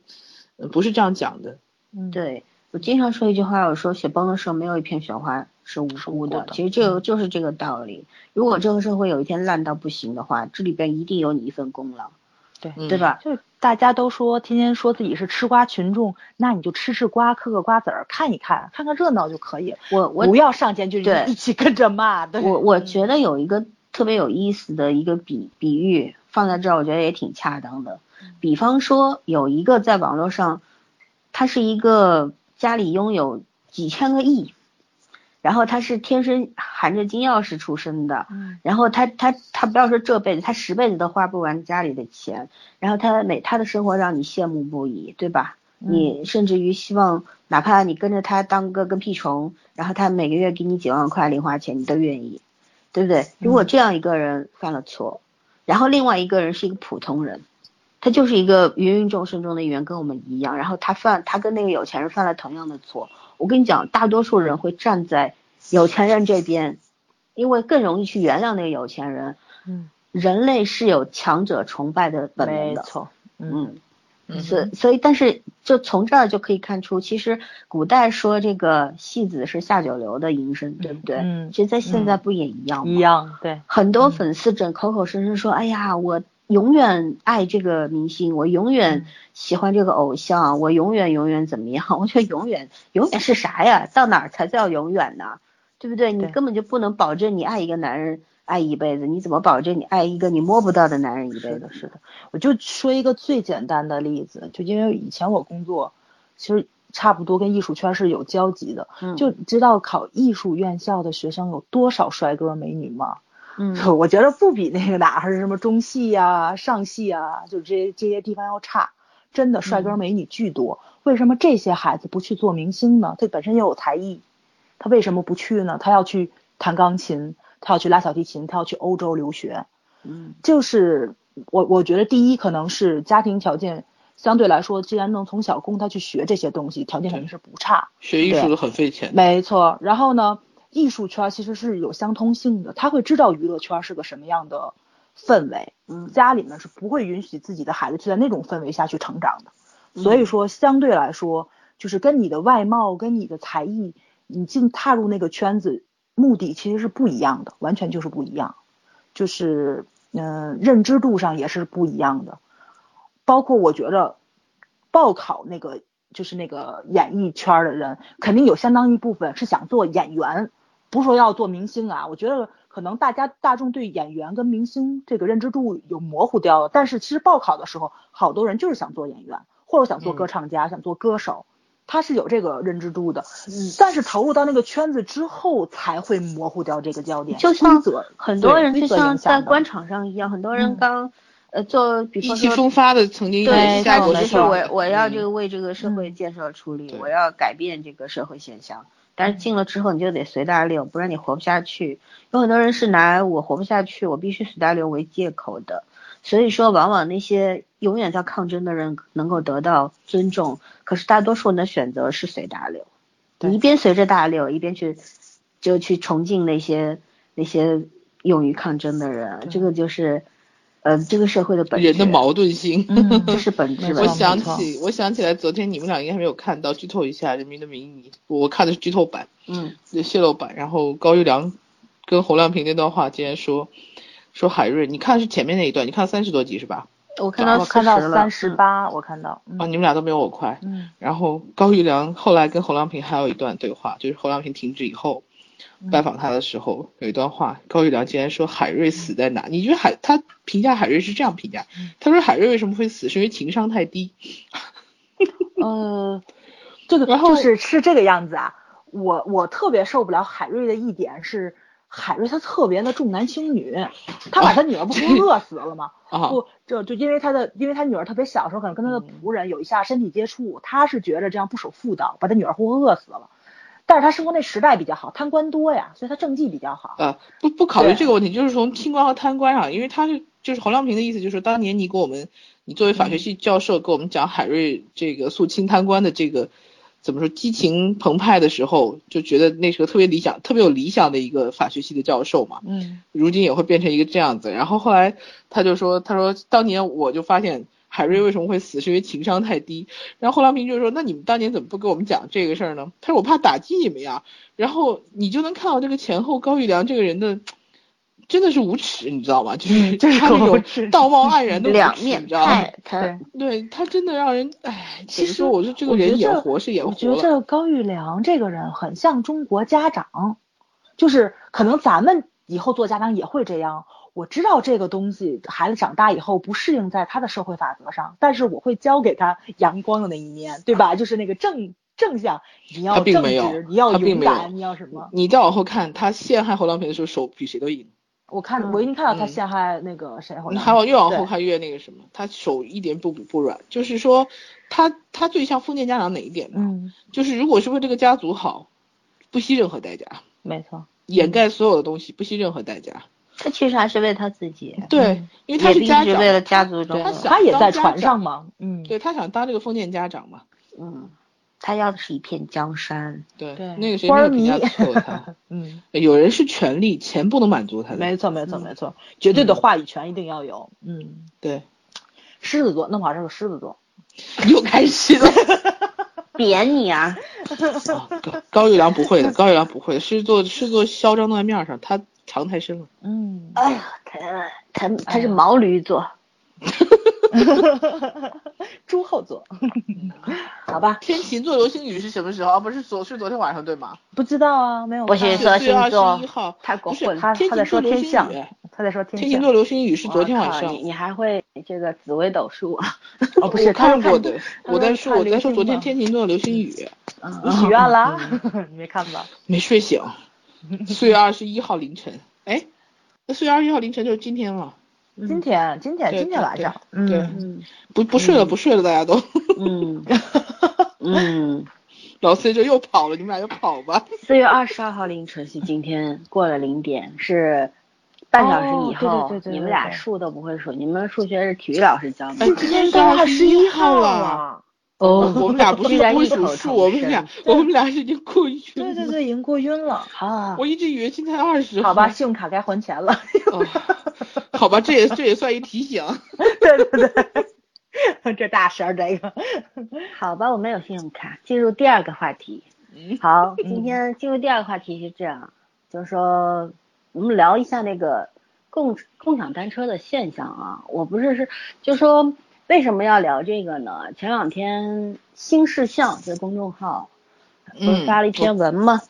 不是这样讲的。嗯，对我经常说一句话，我说雪崩的时候没有一片雪花是无辜的，其实这个就是这个道理。如果这个社会有一天烂到不行的话，这里边一定有你一份功劳。对，对吧？就大家都说，天天说自己是吃瓜群众，那你就吃吃瓜，嗑嗑瓜子儿，看一看，看看热闹就可以。我我不要上前就一起跟着骂。我我觉得有一个特别有意思的一个比比喻放在这儿，我觉得也挺恰当的。比方说，有一个在网络上，他是一个家里拥有几千个亿。然后他是天生含着金钥匙出生的，然后他他他不要说这辈子，他十辈子都花不完家里的钱，然后他每他的生活让你羡慕不已，对吧？你甚至于希望哪怕你跟着他当个跟屁虫，然后他每个月给你几万块零花钱，你都愿意，对不对？如果这样一个人犯了错，然后另外一个人是一个普通人，他就是一个芸芸众生中的一员，跟我们一样，然后他犯他跟那个有钱人犯了同样的错。我跟你讲，大多数人会站在有钱人这边，因为更容易去原谅那个有钱人。嗯，人类是有强者崇拜的本能的。没错。嗯，所所以，但是就从这儿就可以看出，其实古代说这个戏子是下九流的营生，对不对？嗯。其实，在现在不也一样吗？一样，对。很多粉丝整口口声声说：“哎呀，我。”永远爱这个明星，我永远喜欢这个偶像，我永远永远怎么样？我觉得永远永远是啥呀？到哪儿才叫永远呢？对不对？你根本就不能保证你爱一个男人爱一辈子，你怎么保证你爱一个你摸不到的男人一辈子？是的，我就说一个最简单的例子，就因为以前我工作，其实差不多跟艺术圈是有交集的，就知道考艺术院校的学生有多少帅哥美女吗？嗯，我觉得不比那个哪还是什么中戏呀、上戏啊，就这些这些地方要差。真的帅哥美女巨多。为什么这些孩子不去做明星呢？他本身也有才艺，他为什么不去呢？他要去弹钢琴，他要去拉小提琴，他要去欧洲留学。嗯，就是我我觉得第一可能是家庭条件相对来说，既然能从小供他去学这些东西，条件肯定是不差。学艺术的很费钱。没错。然后呢？艺术圈其实是有相通性的，他会知道娱乐圈是个什么样的氛围，嗯，家里面是不会允许自己的孩子去在那种氛围下去成长的，所以说相对来说，就是跟你的外貌、跟你的才艺，你进踏入那个圈子，目的其实是不一样的，完全就是不一样，就是嗯，认知度上也是不一样的，包括我觉得报考那个就是那个演艺圈的人，肯定有相当一部分是想做演员。不是说要做明星啊，我觉得可能大家大众对演员跟明星这个认知度有模糊掉了。但是其实报考的时候，好多人就是想做演员，或者想做歌唱家，想做歌手，他是有这个认知度的。嗯。但是投入到那个圈子之后，才会模糊掉这个焦点。就像很多人就像在官场上一样，很多人刚呃做，比方说意气风发的曾经对，下我就是我我要这个为这个社会建设出力，我要改变这个社会现象。但是进了之后你就得随大流，不然你活不下去。有很多人是拿我活不下去，我必须随大流为借口的。所以说，往往那些永远在抗争的人能够得到尊重，可是大多数人的选择是随大流，你一边随着大流，一边去就去崇敬那些那些勇于抗争的人，这个就是。呃，这个社会的本质，人的矛盾性，这是本质。我想起，我想起来，昨天你们俩应该没有看到，剧透一下《人民的名义》，我看的是剧透版，嗯，泄露版。然后高育良跟侯亮平那段话，竟然说说海瑞，你看是前面那一段，你看三十多集是吧？我看到我看到三十八，我看到。啊，你们俩都没有我快。嗯。然后高育良后来跟侯亮平还有一段对话，就是侯亮平停止以后。拜访他的时候有一段话，高育良竟然说海瑞死在哪？你觉得海他评价海瑞是这样评价？他说海瑞为什么会死？是因为情商太低。呃，这个就是是这个样子啊。我我特别受不了海瑞的一点是，海瑞他特别的重男轻女，他把他女儿不是饿死了吗？不，就就因为他的因为他女儿特别小时候可能跟他的仆人有一下身体接触，他是觉着这样不守妇道，把他女儿活活饿死了。但是他生活那时代比较好，贪官多呀，所以他政绩比较好。呃，不不考虑这个问题，就是从清官和贪官上，因为他是就是侯亮平的意思，就是当年你给我们，你作为法学系教授给我们讲海瑞这个肃清贪官的这个怎么说激情澎湃的时候，就觉得那是个特别理想、特别有理想的一个法学系的教授嘛。嗯。如今也会变成一个这样子，然后后来他就说，他说当年我就发现。海瑞为什么会死？是因为情商太低。然后侯良平就说：“那你们当年怎么不给我们讲这个事儿呢？”他说：“我怕打击你们呀。”然后你就能看到这个前后高育良这个人的真的是无耻，你知道吗？就是他那种道貌岸然的两面，你知道吗？对，对他真的让人哎。其实我说这个人演活是演活了。我觉得高育良这个人很像中国家长，就是可能咱们以后做家长也会这样。我知道这个东西，孩子长大以后不适应在他的社会法则上，但是我会教给他阳光的那一面，对吧？就是那个正正向，你要正直，你要勇敢，你要什么？你再往后看，他陷害侯亮平的时候，手比谁都硬。我看我已经看到他陷害那个谁侯。你还往越往后看越那个什么，他手一点不不软。就是说，他他最像封建家长哪一点呢？嗯，就是如果是为这个家族好，不惜任何代价。没错。掩盖所有的东西，不惜任何代价。他其实还是为他自己，对，因为他是家长，为了家族中，他也在船上嘛，嗯，对他想当这个封建家长嘛，嗯，他要的是一片江山，对对，那个谁那个评价错他，嗯，有人是权力，钱不能满足他，没错没错没错，绝对的话语权一定要有，嗯，对，狮子座，那好是个狮子座，又开始了，贬你啊，高高育良不会的，高育良不会，狮子座狮子座嚣张在面上，他。藏太深了，嗯，哎呀，他他他是毛驴座，猪后座，好吧。天琴座流星雨是什么时候啊？不是昨是昨天晚上对吗？不知道啊，没有。我写说星座，太过分了。他他在说天象，他在说天天琴座流星雨是昨天晚上。你你还会这个紫微斗数？哦，不是，看过的。我在说我在说昨天天琴座流星雨。你许愿了？你没看吧？没睡醒。四月二十一号凌晨，哎，那四月二十一号凌晨就是今天了。今天，今天，今天晚上，对，不不睡了，不睡了，大家都。嗯 嗯，老 C 就又跑了，你们俩就跑吧。四月二十二号凌晨是今天过了零点，是半小时以后。你们俩数都不会数，你们数学是体育老师教的。今天都二十一号了。哦，我们俩不是不会数数，我们俩我们俩是已经过晕了。对对对，已经过晕了啊！我一直以为今天二十。好吧，信用卡该还钱了。好吧，这也这也算一提醒。对 对对，这大事儿这个。好吧，我没有信用卡。进入第二个话题。好，今天进入第二个话题是这样，就是说我们聊一下那个共共享单车的现象啊。我不是是，就说。为什么要聊这个呢？前两天新事项这公众号不是发了一篇文吗？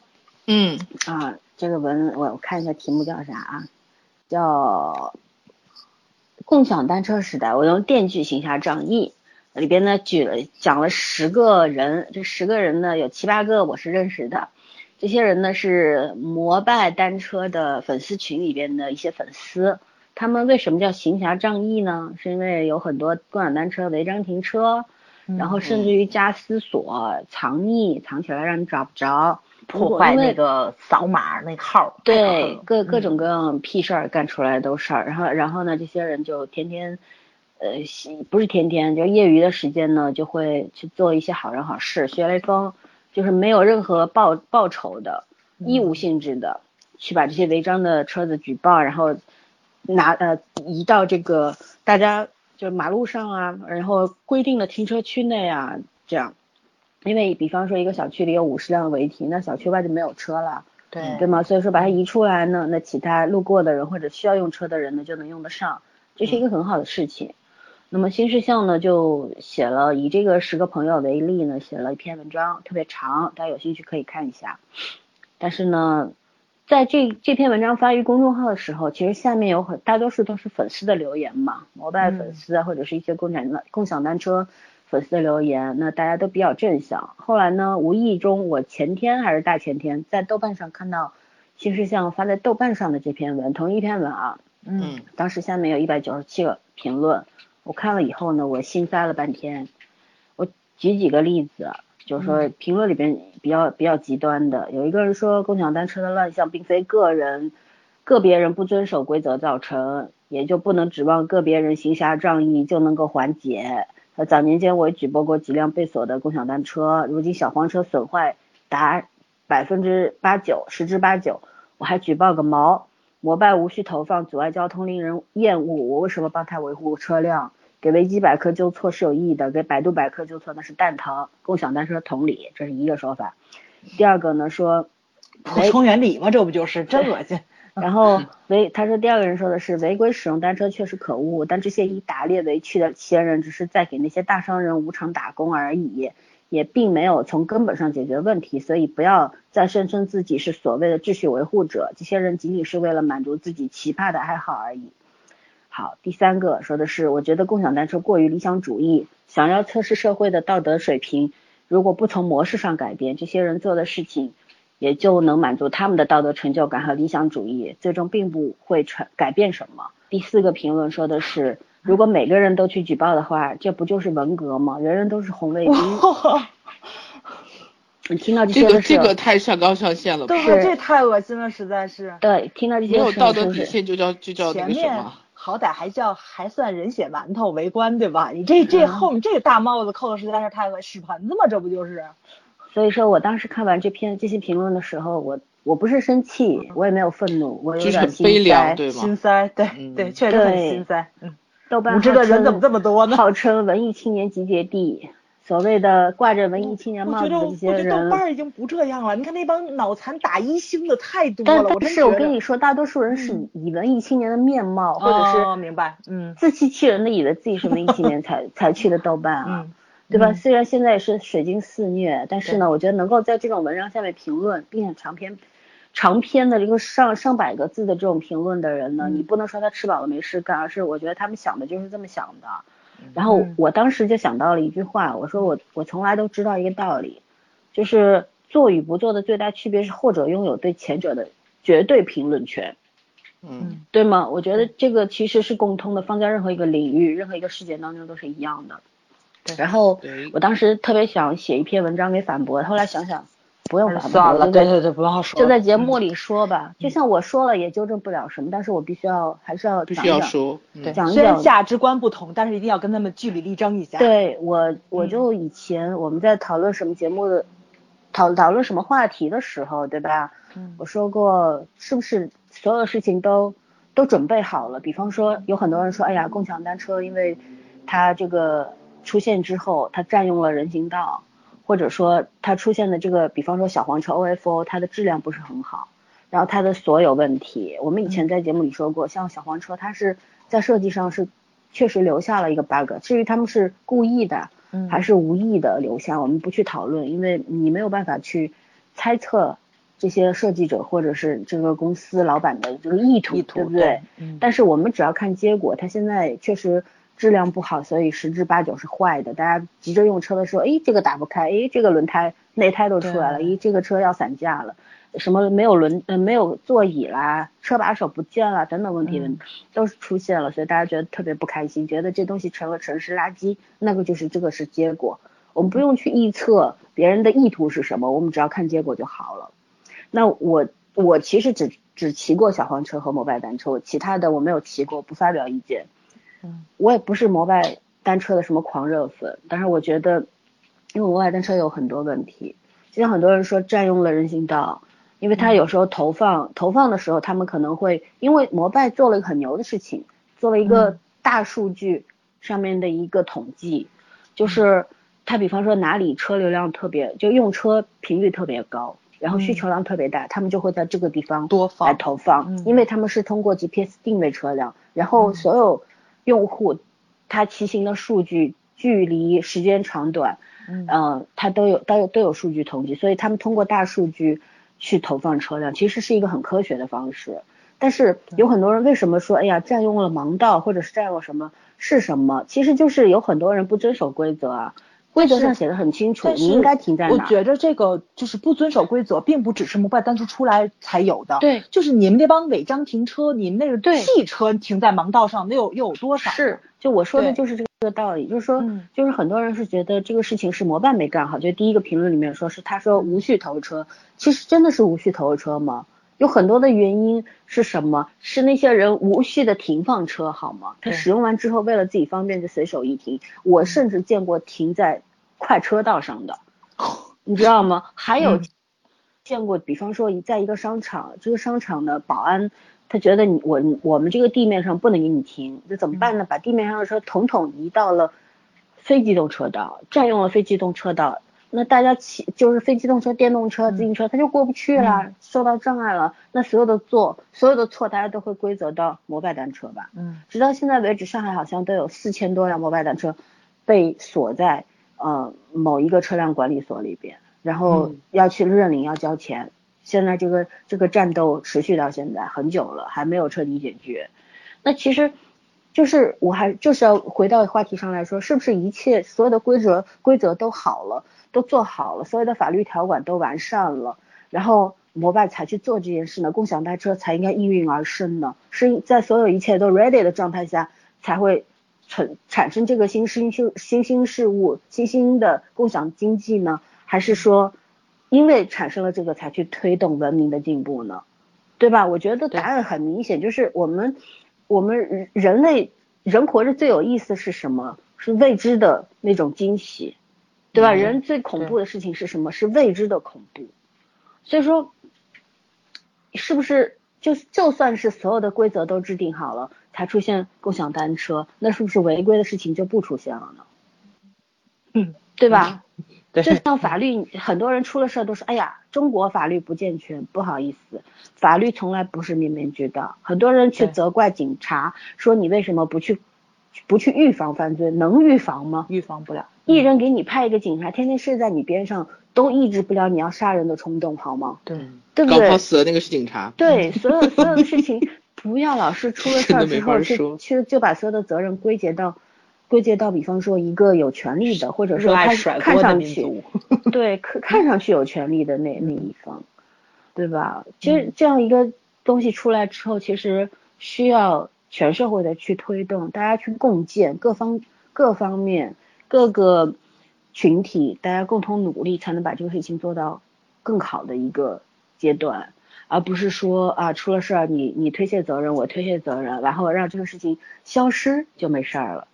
嗯啊，这个文我我看一下题目叫啥啊？叫共享单车时代，我用电锯行侠仗义。里边呢举了讲了十个人，这十个人呢有七八个我是认识的，这些人呢是摩拜单车的粉丝群里边的一些粉丝。他们为什么叫行侠仗义呢？是因为有很多共享单车违章停车，然后甚至于加私锁、藏匿、藏起来让你找不着，破坏那个扫码那号。对，各各种各样屁事儿干出来都事儿。然后然后呢，这些人就天天，呃，不是天天，就业余的时间呢，就会去做一些好人好事，学雷锋，就是没有任何报报酬的，义务性质的，去把这些违章的车子举报，然后拿呃移到这个大家就马路上啊，然后规定的停车区内啊，这样。因为比方说一个小区里有五十辆违停，那小区外就没有车了，对对吗？所以说把它移出来呢，那其他路过的人或者需要用车的人呢就能用得上，这是一个很好的事情。那么新事项呢就写了以这个十个朋友为例呢写了一篇文章，特别长，大家有兴趣可以看一下。但是呢，在这这篇文章发于公众号的时候，其实下面有很大多数都是粉丝的留言嘛，摩拜粉丝啊或者是一些共享的共享单车。粉丝的留言，那大家都比较正向。后来呢，无意中我前天还是大前天，在豆瓣上看到新事项发在豆瓣上的这篇文，同一篇文啊，嗯，当时下面有一百九十七个评论，我看了以后呢，我心塞了半天。我举几个例子，就是说评论里边比较比较极端的，有一个人说共享单车的乱象并非个人个别人不遵守规则造成，也就不能指望个别人行侠仗义就能够缓解。呃，早年间我也举报过几辆被锁的共享单车，如今小黄车损坏达百分之八九，十之八九，我还举报个毛！摩拜无需投放，阻碍交通，令人厌恶，我为什么帮他维护车辆？给维基百科纠错是有意义的，给百度百科纠错那是蛋疼。共享单车同理，这是一个说法。第二个呢，说补充原理嘛，这不就是真恶心。然后违，他说第二个人说的是违规使用单车确实可恶，但这些以打猎为趣的闲人只是在给那些大商人无偿打工而已，也并没有从根本上解决问题，所以不要再声称自己是所谓的秩序维护者，这些人仅仅是为了满足自己奇葩的爱好而已。好，第三个说的是，我觉得共享单车过于理想主义，想要测试社会的道德水平，如果不从模式上改变，这些人做的事情。也就能满足他们的道德成就感和理想主义，最终并不会成改变什么。第四个评论说的是，如果每个人都去举报的话，这不就是文革吗？人人都是红卫兵。你听到这些这个这个太上纲上线了，对，这太恶心了，实在是。对，听到这些没有道德底线就叫就叫前面好歹还叫还算人血馒头围观对吧？你这这后面这个大帽子扣的实在是太恶屎盆子嘛，这不就是？所以说我当时看完这篇这些评论的时候，我我不是生气，我也没有愤怒，我有点心塞，心塞，对对，确实很心塞。嗯，豆瓣无知的人怎么这么多呢？号称文艺青年集结地，所谓的挂着文艺青年帽子的这些人，我觉得豆瓣已经不这样了。你看那帮脑残打一星的太多了。但但是我跟你说，大多数人是以文艺青年的面貌，或者是明白，嗯，自欺欺人的以为自己是文艺青年才 才去的豆瓣啊。对吧？虽然现在是水晶肆虐，但是呢，我觉得能够在这种文章下面评论，并且长篇、长篇的这个上上百个字的这种评论的人呢，你不能说他吃饱了没事干，而是我觉得他们想的就是这么想的。然后我当时就想到了一句话，我说我我从来都知道一个道理，就是做与不做的最大区别是后者拥有对前者的绝对评论权。嗯，对吗？我觉得这个其实是共通的，放在任何一个领域、任何一个事件当中都是一样的。然后我当时特别想写一篇文章给反驳，后来想想不用反驳了，对对对，不用说，就在节目里说吧。就像我说了也纠正不了什么，但是我必须要还是要必须要说，对，讲虽然价值观不同，但是一定要跟他们据理力争一下。对我，我就以前我们在讨论什么节目的讨讨论什么话题的时候，对吧？我说过是不是所有事情都都准备好了？比方说有很多人说，哎呀，共享单车因为它这个。出现之后，它占用了人行道，或者说它出现的这个，比方说小黄车 OFO，它的质量不是很好，然后它的所有问题，我们以前在节目里说过，像小黄车，它是在设计上是确实留下了一个 bug，至于他们是故意的还是无意的留下，我们不去讨论，因为你没有办法去猜测这些设计者或者是这个公司老板的这个意图，对不对？但是我们只要看结果，它现在确实。质量不好，所以十之八九是坏的。大家急着用车的时候，哎，这个打不开，哎，这个轮胎内胎都出来了，哎，这个车要散架了，什么没有轮呃没有座椅啦，车把手不见了等等问题都是出现了，所以大家觉得特别不开心，觉得这东西成了城市垃圾，那个就是这个是结果。我们不用去臆测别人的意图是什么，我们只要看结果就好了。那我我其实只只骑过小黄车和摩拜单车，我其他的我没有骑过，不发表意见。嗯，我也不是摩拜单车的什么狂热粉，但是我觉得，因为摩拜单车有很多问题，就像很多人说占用了人行道，因为他有时候投放投放的时候，他们可能会因为摩拜做了一个很牛的事情，做了一个大数据上面的一个统计，就是他比方说哪里车流量特别，就用车频率特别高。然后需求量特别大，他们就会在这个地方多放。来投放，因为他们是通过 GPS 定位车辆，然后所有用户他骑行的数据、距离、时间长短，嗯，他都有都有都有数据统计，所以他们通过大数据去投放车辆，其实是一个很科学的方式。但是有很多人为什么说，哎呀，占用了盲道或者是占用什么是什么？其实就是有很多人不遵守规则啊。规则上写的很清楚，你应该停在哪。我觉得这个就是不遵守规则，并不只是摩拜单车出来才有的。对，就是你们那帮违章停车，你们那个汽车停在盲道上，那有又有多少？是，就我说的就是这个道理，就是说，就是很多人是觉得这个事情是摩拜没干好，就第一个评论里面说是他说无序投车，其实真的是无序投车吗？有很多的原因是什么？是那些人无序的停放车好吗？他使用完之后为了自己方便就随手一停。我甚至见过停在快车道上的，你知道吗？还有见过，比方说在一个商场，这个商场的保安他觉得你我我们这个地面上不能给你停，那怎么办呢？把地面上的车统统移到了非机动车道，占用了非机动车道。那大家骑就是非机动车、电动车、自行车，他就过不去了，受到障碍了。那所有的错，所有的错，大家都会归责到摩拜单车吧？嗯，直到现在为止，上海好像都有四千多辆摩拜单车被锁在呃某一个车辆管理所里边，然后要去认领，要交钱。现在这个这个战斗持续到现在很久了，还没有彻底解决。那其实。就是我还就是要回到话题上来说，是不是一切所有的规则规则都好了，都做好了，所有的法律条款都完善了，然后摩拜才去做这件事呢？共享单车才应该应运而生呢？是在所有一切都 ready 的状态下才会产产生这个新新新新兴事物、新兴的共享经济呢？还是说因为产生了这个才去推动文明的进步呢？对吧？我觉得答案很明显，就是我们。我们人类人活着最有意思是什么？是未知的那种惊喜，对吧？人最恐怖的事情是什么？是未知的恐怖。所以说，是不是就就算是所有的规则都制定好了，才出现共享单车，那是不是违规的事情就不出现了呢？嗯，对吧？就像法律，很多人出了事儿都说，哎呀，中国法律不健全，不好意思，法律从来不是面面俱到。很多人去责怪警察，说你为什么不去，不去预防犯罪？能预防吗？预防不了。一人给你派一个警察，天天睡在你边上，都抑制不了你要杀人的冲动，好吗？对，对不对？搞死的那个是警察。对，所有所有的事情，不要老是出了事儿之后 去去就把所有的责任归结到。归结到，比方说一个有权利的，或者说他看上去，对，看看上去有权利的那那一方，对吧？其实这样一个东西出来之后，其实需要全社会的去推动，大家去共建，各方各方面各个群体，大家共同努力，才能把这个事情做到更好的一个阶段，而不是说啊出了事儿，你你推卸责任，我推卸责任，然后让这个事情消失就没事儿了。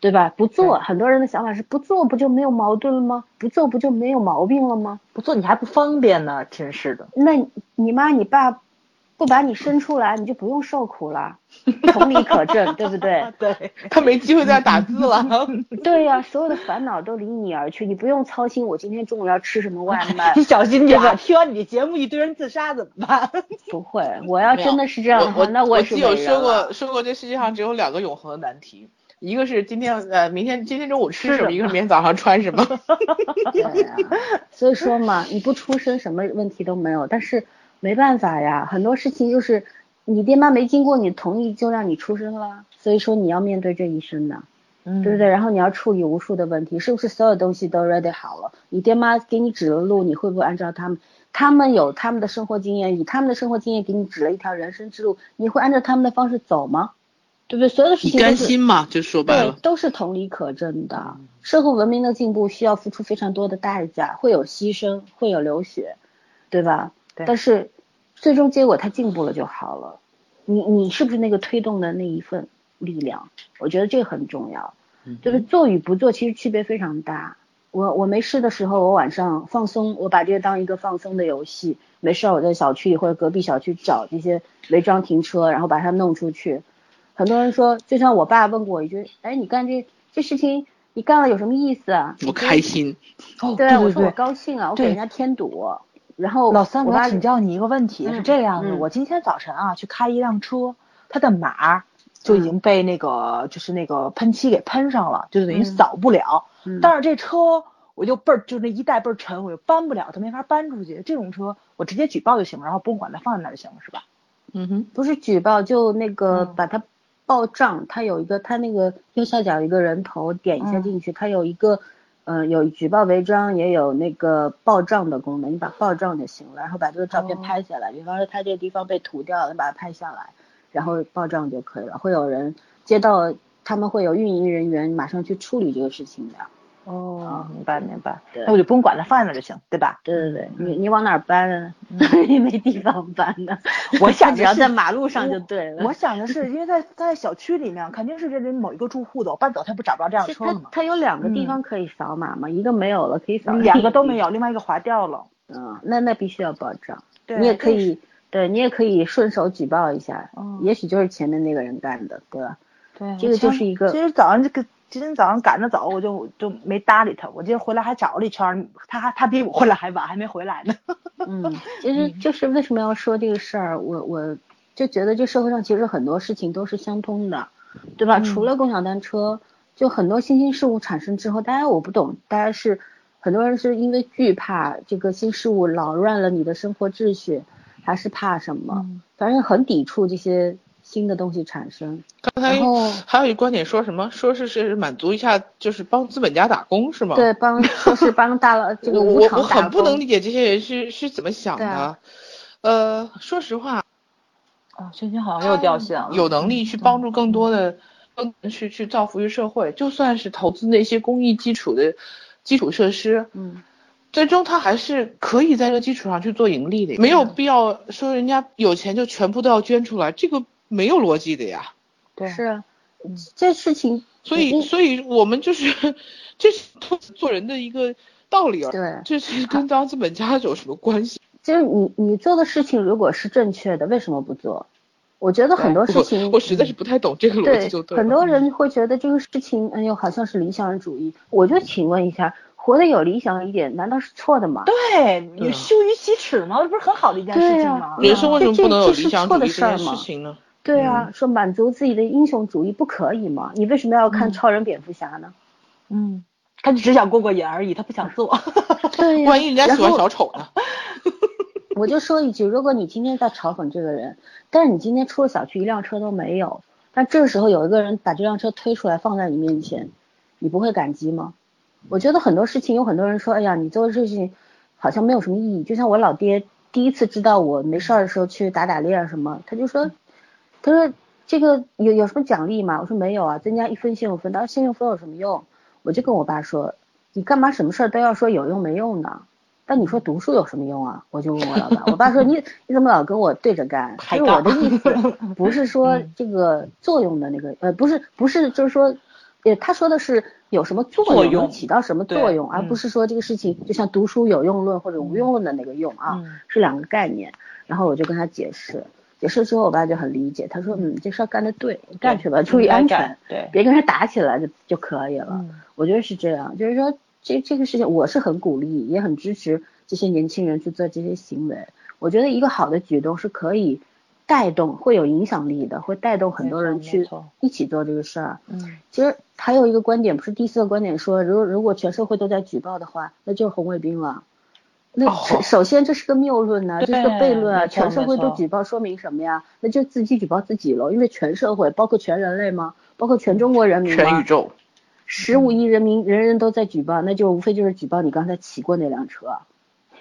对吧？不做，很多人的想法是不做不就没有矛盾了吗？不做不就没有毛病了吗？不做你还不方便呢，真是的。那你妈你爸不把你生出来，你就不用受苦了，同理可证，对不对？对，他没机会再打字了。对呀，所有的烦恼都离你而去，你不用操心我今天中午要吃什么外卖。你小心点，听完你的节目一堆人自杀怎么办？不会，我要真的是这样的话，那我是有说过说过，这世界上只有两个永恒的难题。一个是今天呃，明天今天中午吃什么？一个是明天早上穿什么？对呀，所以说嘛，你不出声什么问题都没有。但是没办法呀，很多事情就是你爹妈没经过你同意就让你出生了，所以说你要面对这一生的，对不对？然后你要处理无数的问题，是不是所有东西都 ready 好了？你爹妈给你指了路，你会不会按照他们？他们有他们的生活经验，以他们的生活经验给你指了一条人生之路，你会按照他们的方式走吗？对不对？所有的事情甘心嘛，就说白了，都是同理可证的。社会文明的进步需要付出非常多的代价，会有牺牲，会有流血，对吧？对但是最终结果他进步了就好了。你你是不是那个推动的那一份力量？我觉得这个很重要。就是做与不做其实区别非常大。我我没事的时候，我晚上放松，我把这个当一个放松的游戏。没事，我在小区里或者隔壁小区找这些违章停车，然后把它弄出去。很多人说，就像我爸问过我一句，哎，你干这这事情，你干了有什么意思啊？我开心。哦，对，对我说我。高兴啊，我给人家添堵。然后老三，我要请教你一个问题，嗯是这样的，嗯我今天早晨啊去开一辆车，它的码就已经被那个、就是那个喷漆给喷上了，就等于嗯扫不了。嗯但是这车我就倍儿就那一带倍儿沉，我就搬不了，它没法搬出去。这种车我直接举报就行了，然后不用管它放在那儿就行了，是吧？嗯哼，不是举报，就那个嗯把它报账，它有一个，它那个右下角有一个人头，点一下嗯进去，它有一个，呃，有举报违章，也有那个报账的功能，你把报账就行了，然后把这个照片哦拍下来，比方说他这个地方被涂掉了，你把它拍下来，然后报账就可以了，会有人接到，他们会有运营人员马上去处理这个事情的。哦，明白明白，对那我就不用管它放在那儿就行，对吧？对对对，你你往哪儿搬呢？你没地方搬呢，我想只 要在马路上就对了。我想的是，因为在在小区里面，肯定是这里某一个住户的，我搬走他不找不着这辆车了吗？它有两个地嗯方可以扫码嘛，一个没有了可以扫，两个都没。有，另外一个划掉了。嗯，那那必须要报账。对你也可以，对你也可以顺手举报一下，嗯也许就是前面那个人干的，对吧？对，这个就是一个其实早上这个，今天早上赶着走，我就就没搭理他。我今天回来还找了一圈儿，他还他比我回来还晚，还没回来呢。嗯，其实就是为什么要说这个事儿，我我就觉得这社会上其实很多事情都是相通的，对吧？嗯除了共享单车，就很多新兴事物产生之后，大家我不懂，大家是很多人是因为惧怕这个新事物扰乱了你的生活秩序，还是怕什么？嗯反正很抵触这些新的东西产生。刚才还有一观点说什么？说是是满足一下，就是帮资本家打工是吗？对，帮说是帮大佬 这个我我我很不能理解这些人是是怎么想的。啊呃，说实话，啊，轩轩好像又掉线了。有能力去帮助更多的更去去造福于社会，就算是投资那些公益基础的基础设施，嗯，最终他还是可以在这个基础上去做盈利的，没有必要说人家有钱就全部都要捐出来，这个没有逻辑的呀。对，是啊，这事情所以，所以我们就是这是做人的一个道理啊，对这是跟当资本家有什么关系？就是你你做的事情如果是正确的，为什么不做？我觉得很多事情，我我实在是不太懂这个逻辑，就对了。很多人会觉得这个事情，哎呦，好像是理想主义。我就请问一下，活得有理想一点，难道是错的吗？对，你羞于启齿吗？这不是很好的一件事情吗？人生为什么不能有理想主错的义这件事儿吗事情呢？对啊，说满足自己的英雄主义不可以吗？你为什么要看嗯超人、蝙蝠侠呢？嗯，他就只想过过瘾而已，他不想做。对呀、万一人家喜欢小丑呢？我就说一句，如果你今天在嘲讽这个人，但是你今天出了小区一辆车都没有，但这个时候有一个人把这辆车推出来放在你面前，你不会感激吗？我觉得很多事情有很多人说，哎呀，你做的事情好像没有什么意义。就像我老爹第一次知道我没事儿的时候去打打猎啊什么，他就说，他说这个有有什么奖励吗？我说没有啊，增加一分信用分。他说信用分有什么用？我就跟我爸说，你干嘛什么事儿都要说有用没用呢？但你说读书有什么用啊？我就问我老爸，我爸说你你怎么老跟我对着干？抬就是我的意思不是说这个作用的那个，呃，不是不是，就是说，呃，他说的是有什么作用，起到什么作用，而嗯不是说这个事情就像读书有用论或者无用论的那个用啊，嗯是两个概念。然后我就跟他解释，解释之后我爸就很理解，他说嗯，这事儿干的对，干去吧，注意安全，对，别跟他打起来就就可以了。嗯我觉得是这样，就是说这这个事情，我是很鼓励，也很支持这些年轻人去做这些行为。我觉得一个好的举动是可以带动，会有影响力的，会带动很多人去一起做这个事儿。嗯其实还有一个观点，不是第四个观点说，如如果全社会都在举报的话，那就是红卫兵了。那哦首首先这是个谬论呐、这是个悖论啊！全社会都举报说明什么呀？那就自己举报自己喽，因为全社会，包括全人类吗？包括全中国人民吗？全宇宙，十五亿人民人人都在举报，那就无非就是举报你刚才骑过那辆车，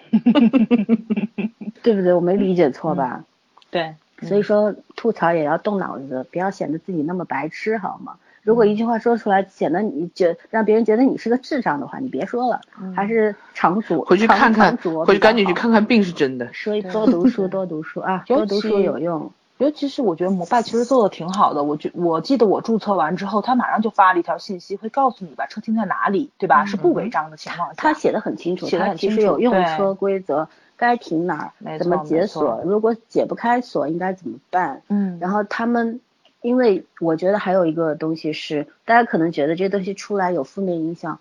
对不对？我没理解错吧？对，所以说吐槽也要动脑子，不要显得自己那么白痴，好吗？如果一句话说出来显得你觉让别人觉得你是个智障的话，你别说了，还是长左，回去看看回去赶紧去。看看病是真的。所以多读书，多读书啊，多读书有用。尤其是我觉得摩拜其实做的挺好的，我觉我记得我注册完之后，他马上就发了一条信息，会告诉你把车停在哪里，对吧？是不违章的情况下，他写的很清楚，写的其很清楚实有用车规则，该停哪儿，怎么解锁，如果解不开锁应该怎么办。嗯，然后他们，因为我觉得还有一个东西是，大家可能觉得这些东西出来有负面影响。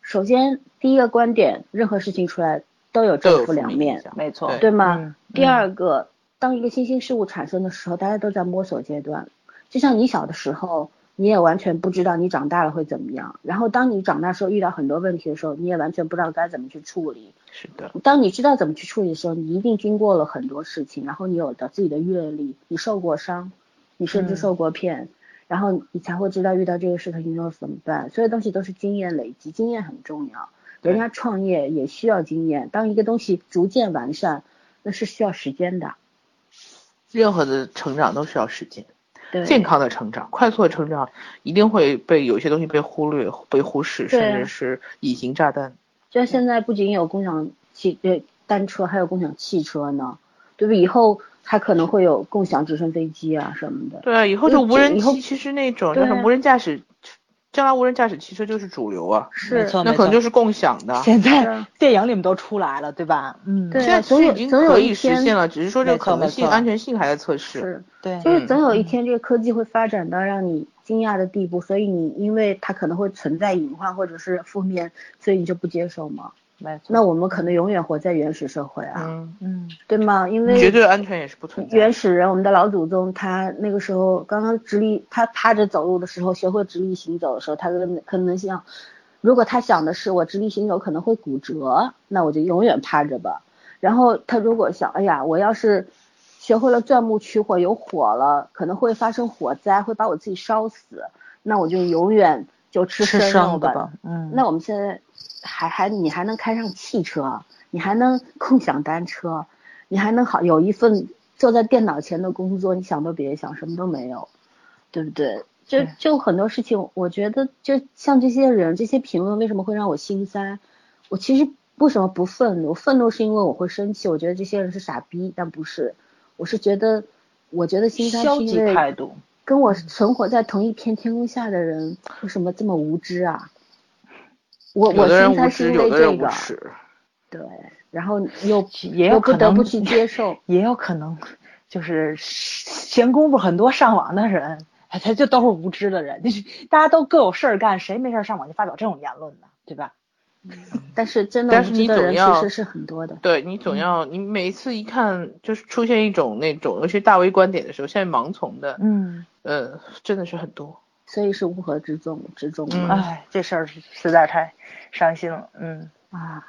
首先，第一个观点，任何事情出来都有正负两面没错，对对吗？嗯第二个，当一个新兴事物产生的时候，大家都在摸索阶段。就像你小的时候，你也完全不知道你长大了会怎么样。然后当你长大时候遇到很多问题的时候，你也完全不知道该怎么去处理。是的，当你知道怎么去处理的时候，你一定经过了很多事情，然后你有的自己的阅历，你受过伤，你甚至嗯受过骗，然后你才会知道遇到这个事情你要怎么办。所有东西都是经验累积，经验很重要。对人家创业也需要经验，当一个东西逐渐完善，那是需要时间的。任何的成长都需要时间。对，健康的成长、快速的成长，一定会被有些东西被忽略、被忽视，甚至是隐形炸弹。就像现在不仅有共享汽呃单车，还有共享汽车呢，对不对？以后还可能会有共享直升飞机啊什么的。对啊，以后就就无人机，其实那种就是无人驾驶，将来无人驾驶汽车就是主流啊，是没错那可能就是共享的。现在电影里面都出来了，对吧？嗯，对现在其实已经总有可以实现了，只是说这个可能性、安全性还在测试。是，对，就是总有一嗯天这个科技会发展到让你惊讶的地步，所以你因为它可能会存在隐患或者是负面，所以你就不接受嘛。没，那我们可能永远活在原始社会啊，嗯，嗯对吗？因为绝对安全也是不存在。原始人，我们的老祖宗，他那个时候刚刚直立，他趴着走路的时候，学会直立行走的时候，他可能可能想，如果他想的是我直立行走可能会骨折，那我就永远趴着吧。然后他如果想，哎呀，我要是学会了钻木取火，有火了，可能会发生火灾，会把我自己烧死，那我就永远就吃吃生肉吧。生的吧，嗯，那我们现在还还你还能开上汽车，你还能共享单车，你还能好有一份坐在电脑前的工作，你想都别想，什么都没有，对不对？就就很多事情，我觉得就像这些人这些评论为什么会让我心塞？我其实为什么不愤怒？愤怒是因为我会生气，我觉得这些人是傻逼，但不是，我是觉得，我觉得心塞是因为，跟我存活在同一片天空下的人为什么这么无知啊？我我有的人心塞无知，是因为有的人这个，无耻。对，然后又也有不可能得不去接受，也有可能就是闲工夫很多上网的人，哎，他就都是无知的人，就是大家都各有事儿干，谁没事儿上网就发表这种言论呢？对吧？但是真的但是无知的人你总要其实是很多的。对你总要，你每一次一看就是出现一种那种尤其大 V 观点的时候，现在盲从的，嗯，呃，真的是很多。所以是乌合之众之众嗯嘛。哎，这事儿是实在太伤心了，嗯，啊，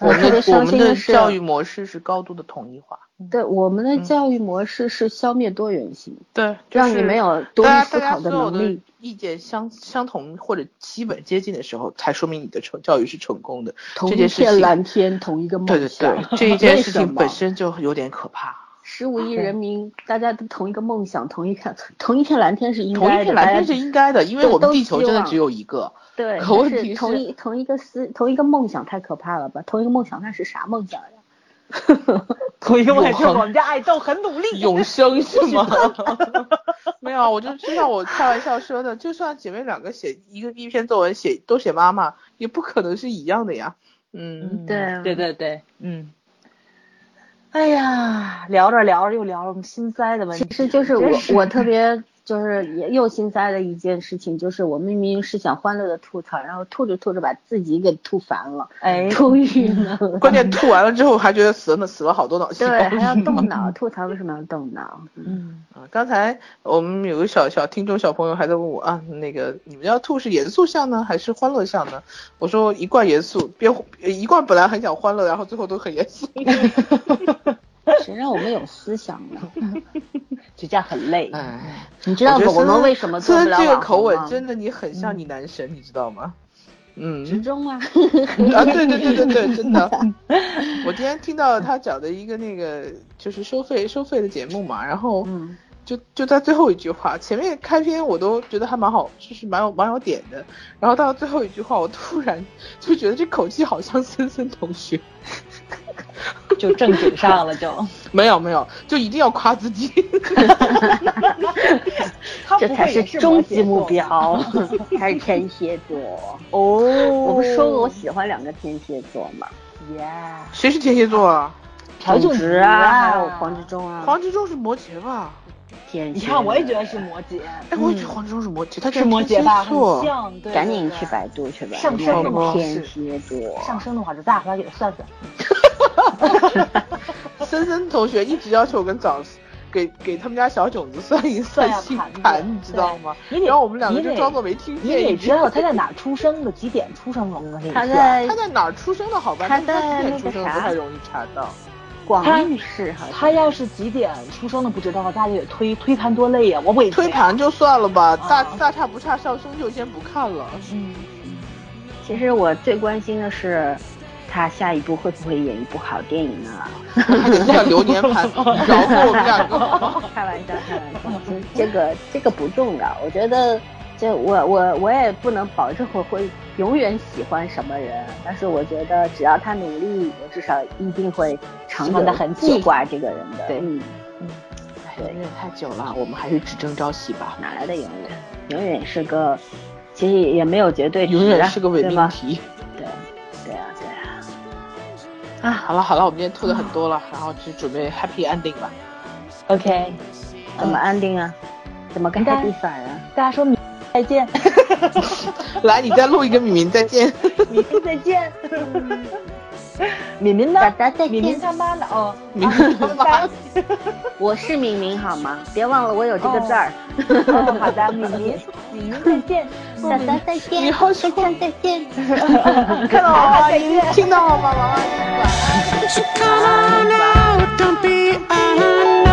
我们的我们的教育模式是高度的统一化，对我们的嗯教育模式是消灭多元性，对，就是让你没有独立大家大思考家所有的能力。意见相相同或者基本接近的时候，才说明你的成教育是成功的。同一这件事情片蓝天，同一个梦想对对。对，这一 件事情本身就有点可怕。十五亿人民，大家都同一个梦想，同一片同一片蓝天是应该的。大家片蓝天是应该的，因为我们地球真的只有一个。对，可问题是是同一同一个思同一个梦想太可怕了吧？同一个梦想那是啥梦想呀？同一个梦想，我们家爱豆很努力，永生是吗？没有，我就就像我开玩笑说的，就算姐妹两个写一个一篇作文写都写妈妈，也不可能是一样的呀。嗯，对啊对对对，嗯。哎呀，聊着聊着又聊了我们心塞的问题，其实就是我是我特别就是也又心塞的一件事情，就是我明明是想欢乐的吐槽，然后吐着吐着把自己给吐烦了，哎，吐郁闷了。关键吐完了之后还觉得死了死了好多脑细胞。对，还要动脑，吐槽为什么要动脑？嗯，啊，刚才我们有个小小听众小朋友还在问我啊，那个你们要吐是严肃向呢，还是欢乐向呢？我说一贯严肃，别一贯本来很想欢乐，然后最后都很严肃。谁让我们有思想呢？就这样很累。哎，你知道我们为什么做不了这个？口吻真的你很像你男神，你知道吗？嗯职中啊，啊，对对对对对，真的。我今天听到他讲的一个那个就是收费收费的节目嘛，然后嗯就就在最后一句话，前面开篇我都觉得还蛮好，就是蛮有蛮有点的，然后到最后一句话，我突然就觉得这口气好像森森同学，就正经上了就。没有没有，就一定要夸自己。这才是终极目标，还是天蝎座哦。我不说过我喜欢两个天蝎座吗？耶，谁是天蝎座啊？朴炯植啊，还有黄执中啊。黄执中是摩羯吧？天蝎。你看，我也觉得是摩羯。哎，我也觉得黄执中是摩羯，他是摩羯吧？很像。赶紧去百度去吧。上升的话天蝎座。上升的话，就咱俩回来给他算算。森森同学一直要求我跟早给给他们家小囧子算一算星盘，你知道吗？然后我们两个就装作没听见。你得知道他在哪出生的，几点出生的。他在他在哪儿出生的？好吧，他在那个啥不太容易查到。广域市哈。他要是几点出生的不知道，大家也推推盘多累呀！我不推盘就算了吧，大大差不差上升就先不看了。嗯，其实我最关心的是。他下一步会不会演一部好电影呢？叫流年盘，饶过我们两个。开玩笑，开玩笑，这个这个不重要。我觉得，这我我我也不能保证我会永远喜欢什么人，但是我觉得只要他努力，我至少一定会长久的很记挂这个人的。对，嗯嗯，对，因为太久了，我们还是只争朝夕吧。哪来的永远？永远是个，其实也没有绝对，永远是个伪命题。对。对啊，对啊。啊好了好了，我们今天吐的很多了，然后就准备 happy ending 吧。OK，怎么 ending 啊？怎么跟 happy 法啊？大家说再见。来，你再录一个敏敏再见。敏敏再见。敏敏呢？敏敏他妈的哦，敏敏他妈。我是敏敏好吗？别忘了我有这个字儿。好的，敏敏，敏敏再见，大家再见，你好，再见再见。看到了吗？听到了吗？娃娃，晚安。